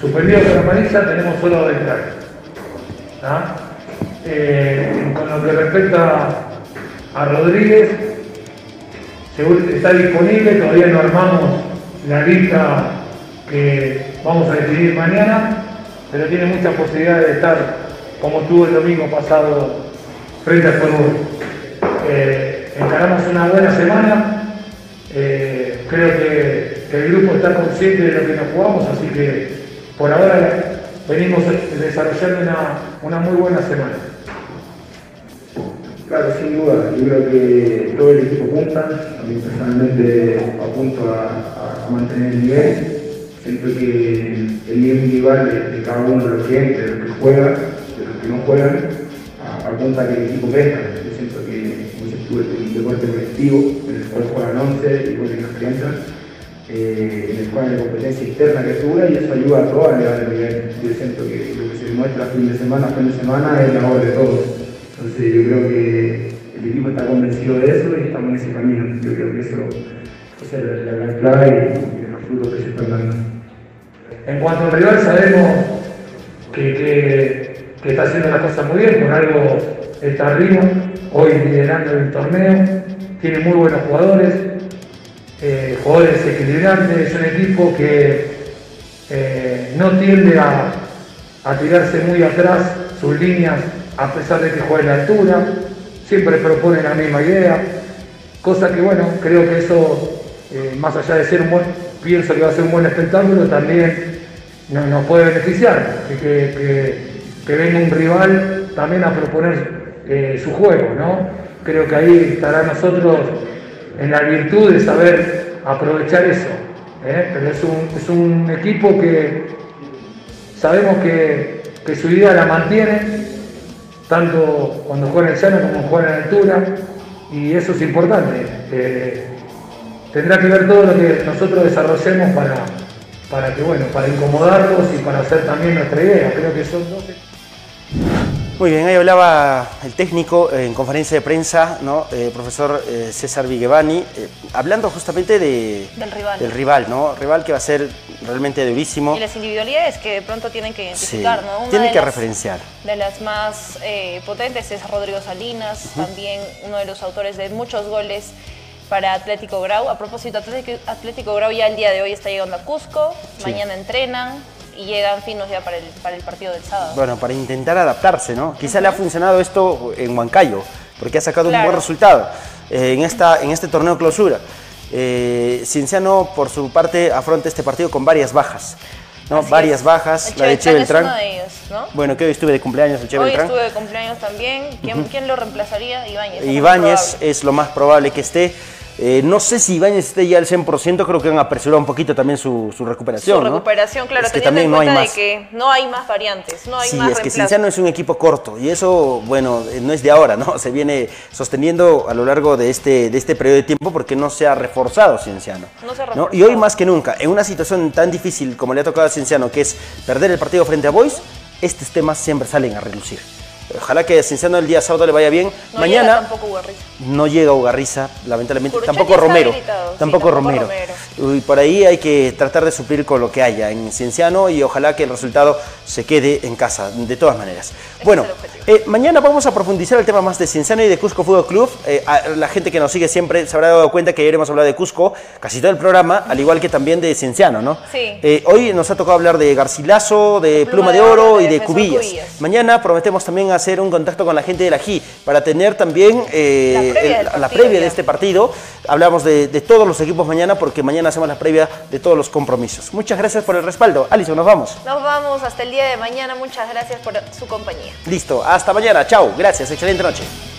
Suspendido Permanisa tenemos solo ventaja. ¿ah? Eh, con lo que respecta a Rodríguez, seguro que está disponible, todavía no armamos la lista que vamos a decidir mañana, pero tiene muchas posibilidades de estar como tuvo el domingo pasado frente al Perú. Eh, una buena semana, eh, creo que, que el grupo está consciente de lo que nos jugamos, así que por ahora venimos desarrollando una, una muy buena semana. Claro, sin duda. Yo creo que todo el equipo punta. A mí personalmente apunto a, mantener el nivel. Siento que el nivel individual de, cada uno de los clientes, de los que juegan, de los que no juegan, apunta a que el equipo crezca. Yo siento que como dices tú, es un deporte colectivo en el cual juegan 11 y que entran, eh, en el cual hay competencia externa que dura y eso ayuda a todos a elevar el nivel. Yo siento que lo que se demuestra fin de semana fin de semana es la labor de todos. Entonces yo creo que el equipo está convencido de eso y estamos en ese camino. Yo creo que eso es la, gran clave y, y los frutos que se están dando. En cuanto al rival, sabemos que, está haciendo las cosas muy bien, por algo está arriba, hoy liderando el torneo, tiene muy buenos jugadores, eh, jugadores equilibrantes, es un equipo que eh, no tiende a tirarse muy atrás sus líneas, a pesar de que juega en la altura, siempre propone la misma idea, cosa que bueno, creo que eso, eh, más allá de ser un buen, pienso que va a ser un buen espectáculo, también no- nos puede beneficiar, que, que- que- que venga un rival también a proponer eh, su juego, ¿no? Creo que ahí estará nosotros en la virtud de saber aprovechar eso, ¿eh? pero es un, es un equipo que sabemos que, que su idea la mantiene, tanto cuando juega en llano como juega en altura, y eso es importante. Eh, tendrá que ver todo lo que nosotros desarrollemos para, para que, bueno, para incomodarlos y para hacer también nuestra idea. Creo que son. Muy bien, ahí hablaba el técnico en conferencia de prensa, ¿no? Eh, profesor eh, César Vigevani, eh, hablando justamente de, Del rival. del rival, ¿no? Rival que va a ser realmente durísimo. Y las individualidades que de pronto tienen que identificar, Sí, ¿no? Una tiene de que las- referenciar. De las más potentes es Rodrigo Salinas, también uno de los autores de muchos goles para Atlético Grau. A propósito, Atlético, Atlético Grau ya el día de hoy está llegando a Cusco, Sí. mañana entrenan y llegan finos ya para el, para el partido del sábado. Bueno, para intentar adaptarse, ¿no? Quizá le ha funcionado esto en Huancayo, porque ha sacado un Claro. buen resultado eh, en, esta, en este torneo clausura. Eh, Cienciano, por su parte, afronta este partido con varias bajas, ¿no? Así varias es. bajas, El la de Che Beltrán Beltrán. es uno de ellos, ¿no? Bueno, que hoy estuve de cumpleaños el Che Hoy Beltrán. estuve de cumpleaños también. ¿Quién, quién lo reemplazaría? Ibáñez. Ibáñez es lo más probable que esté. Eh, no sé si Ibáñez esté ya al 100%, creo que han apresurado un poquito también su, su recuperación. Su ¿no? recuperación, claro, Es que teniendo en también no hay cuenta de más. que no hay más variantes, no hay Sí, más es que. Cienciano es un equipo corto y eso, bueno, eh, no es de ahora, ¿no? Se viene sosteniendo a lo largo de este, de este periodo de tiempo porque no se ha reforzado Cienciano. No se ha ¿no? Y hoy más que nunca, en una situación tan difícil como le ha tocado a Cienciano, que es perder el partido frente a Boys, estos temas siempre salen a relucir. Ojalá que Cienciano el día sábado le vaya bien. No Mañana llega tampoco Ugarriz. no llega Ugarriza, lamentablemente. Tampoco Romero. habilitado, sí, tampoco, tampoco Romero. Y por ahí hay que tratar de suplir con lo que haya en Cienciano y ojalá que el resultado se quede en casa, de todas maneras. bueno, eh, mañana vamos a profundizar el tema más de Cienciano y de Cusco Fútbol Club. Eh, a- la gente que nos sigue siempre se habrá dado cuenta que ayer hemos hablado de Cusco, casi todo el programa, al igual que también de Cienciano, ¿no? Sí. Eh, hoy nos ha tocado hablar de Garcilaso, de Pluma, de Oro y de Cubillas. Mañana prometemos también hacer un contacto con la gente de la GI para tener también eh, La previa el- del la partido previa de este partido. Hablamos de, de todos los equipos mañana porque mañana hacemos la previa de todos los compromisos. Muchas gracias por el respaldo. Alison, nos vamos. Nos vamos hasta el día de mañana. Muchas gracias por su compañía. Listo, hasta mañana. Chao, gracias, excelente noche.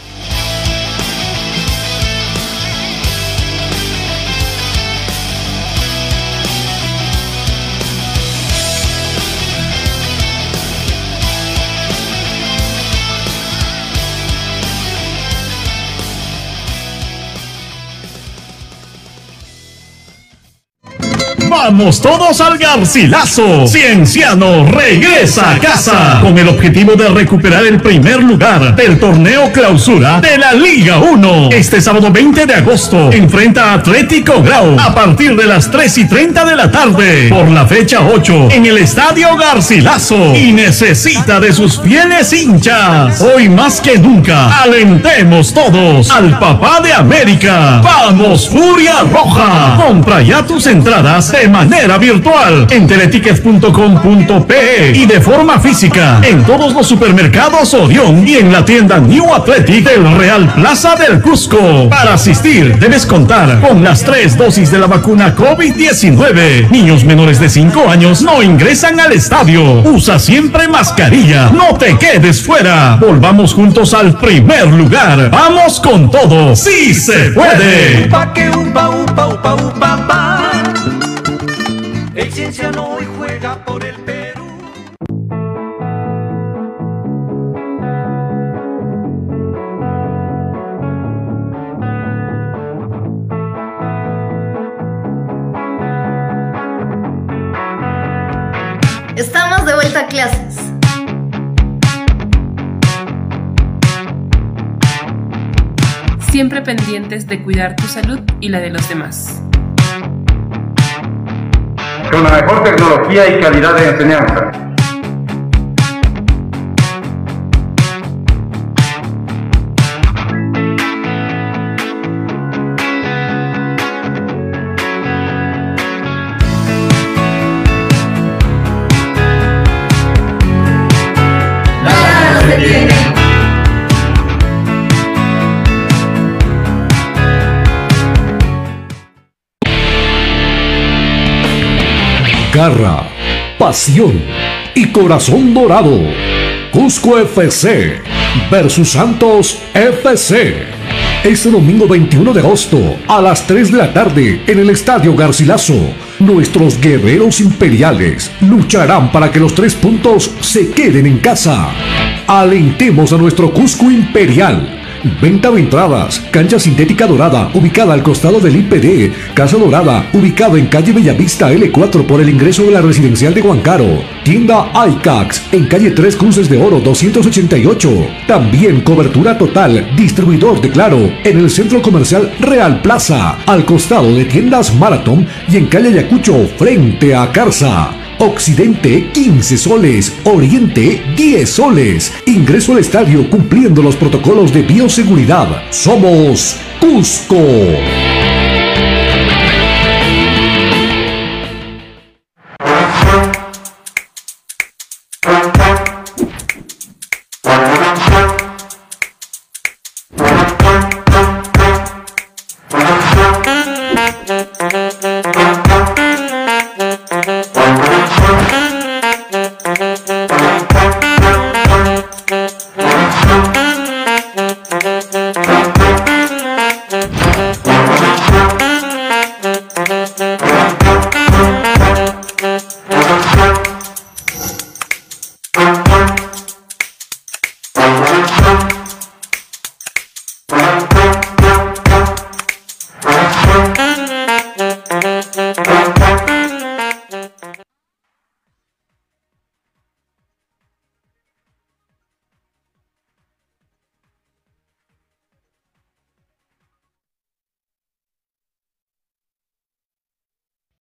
Vamos todos al Garcilaso. Cienciano regresa a casa con el objetivo de recuperar el primer lugar del torneo clausura de la Liga 1. Este sábado 20 de agosto enfrenta a Atlético Grau a partir de las 3 y 30 de la tarde por la fecha 8 en el Estadio Garcilaso y necesita de sus fieles hinchas. Hoy más que nunca alentemos todos al papá de América. Vamos Furia Roja. Compra ya tus entradas de manera virtual en teletickets.com.pe y de forma física en todos los supermercados Orión y en la tienda New Athletic del Real Plaza del Cusco. Para asistir debes contar con las tres dosis de la vacuna COVID-19. Niños menores de 5 años no ingresan al estadio. Usa siempre mascarilla. No te quedes fuera. Volvamos juntos al primer lugar. Vamos con todo. ¡Sí se puede! Que. El cienciano hoy juega por el Perú. Estamos de vuelta a clases. Siempre pendientes de cuidar tu salud y la de los demás. Con la mejor tecnología y calidad de enseñanza. Pasión y corazón dorado. Cusco FC versus Santos FC. Este domingo 21 de agosto a las 3 de la tarde en el Estadio Garcilaso. Nuestros guerreros imperiales lucharán para que los tres puntos se queden en casa. Alentemos a nuestro Cusco Imperial. Venta de entradas, cancha sintética dorada, ubicada al costado del IPD, Casa Dorada, ubicada en calle Bellavista L4 por el ingreso de la residencial de Huancaro. Tienda iCax, en calle 3 Cruces de Oro 288. También cobertura total, distribuidor de Claro, en el centro comercial Real Plaza, al costado de tiendas Marathon y en calle Ayacucho, frente a Carza. Occidente 15 soles, Oriente 10 soles. Ingreso al estadio cumpliendo los protocolos de bioseguridad. Somos Cusco.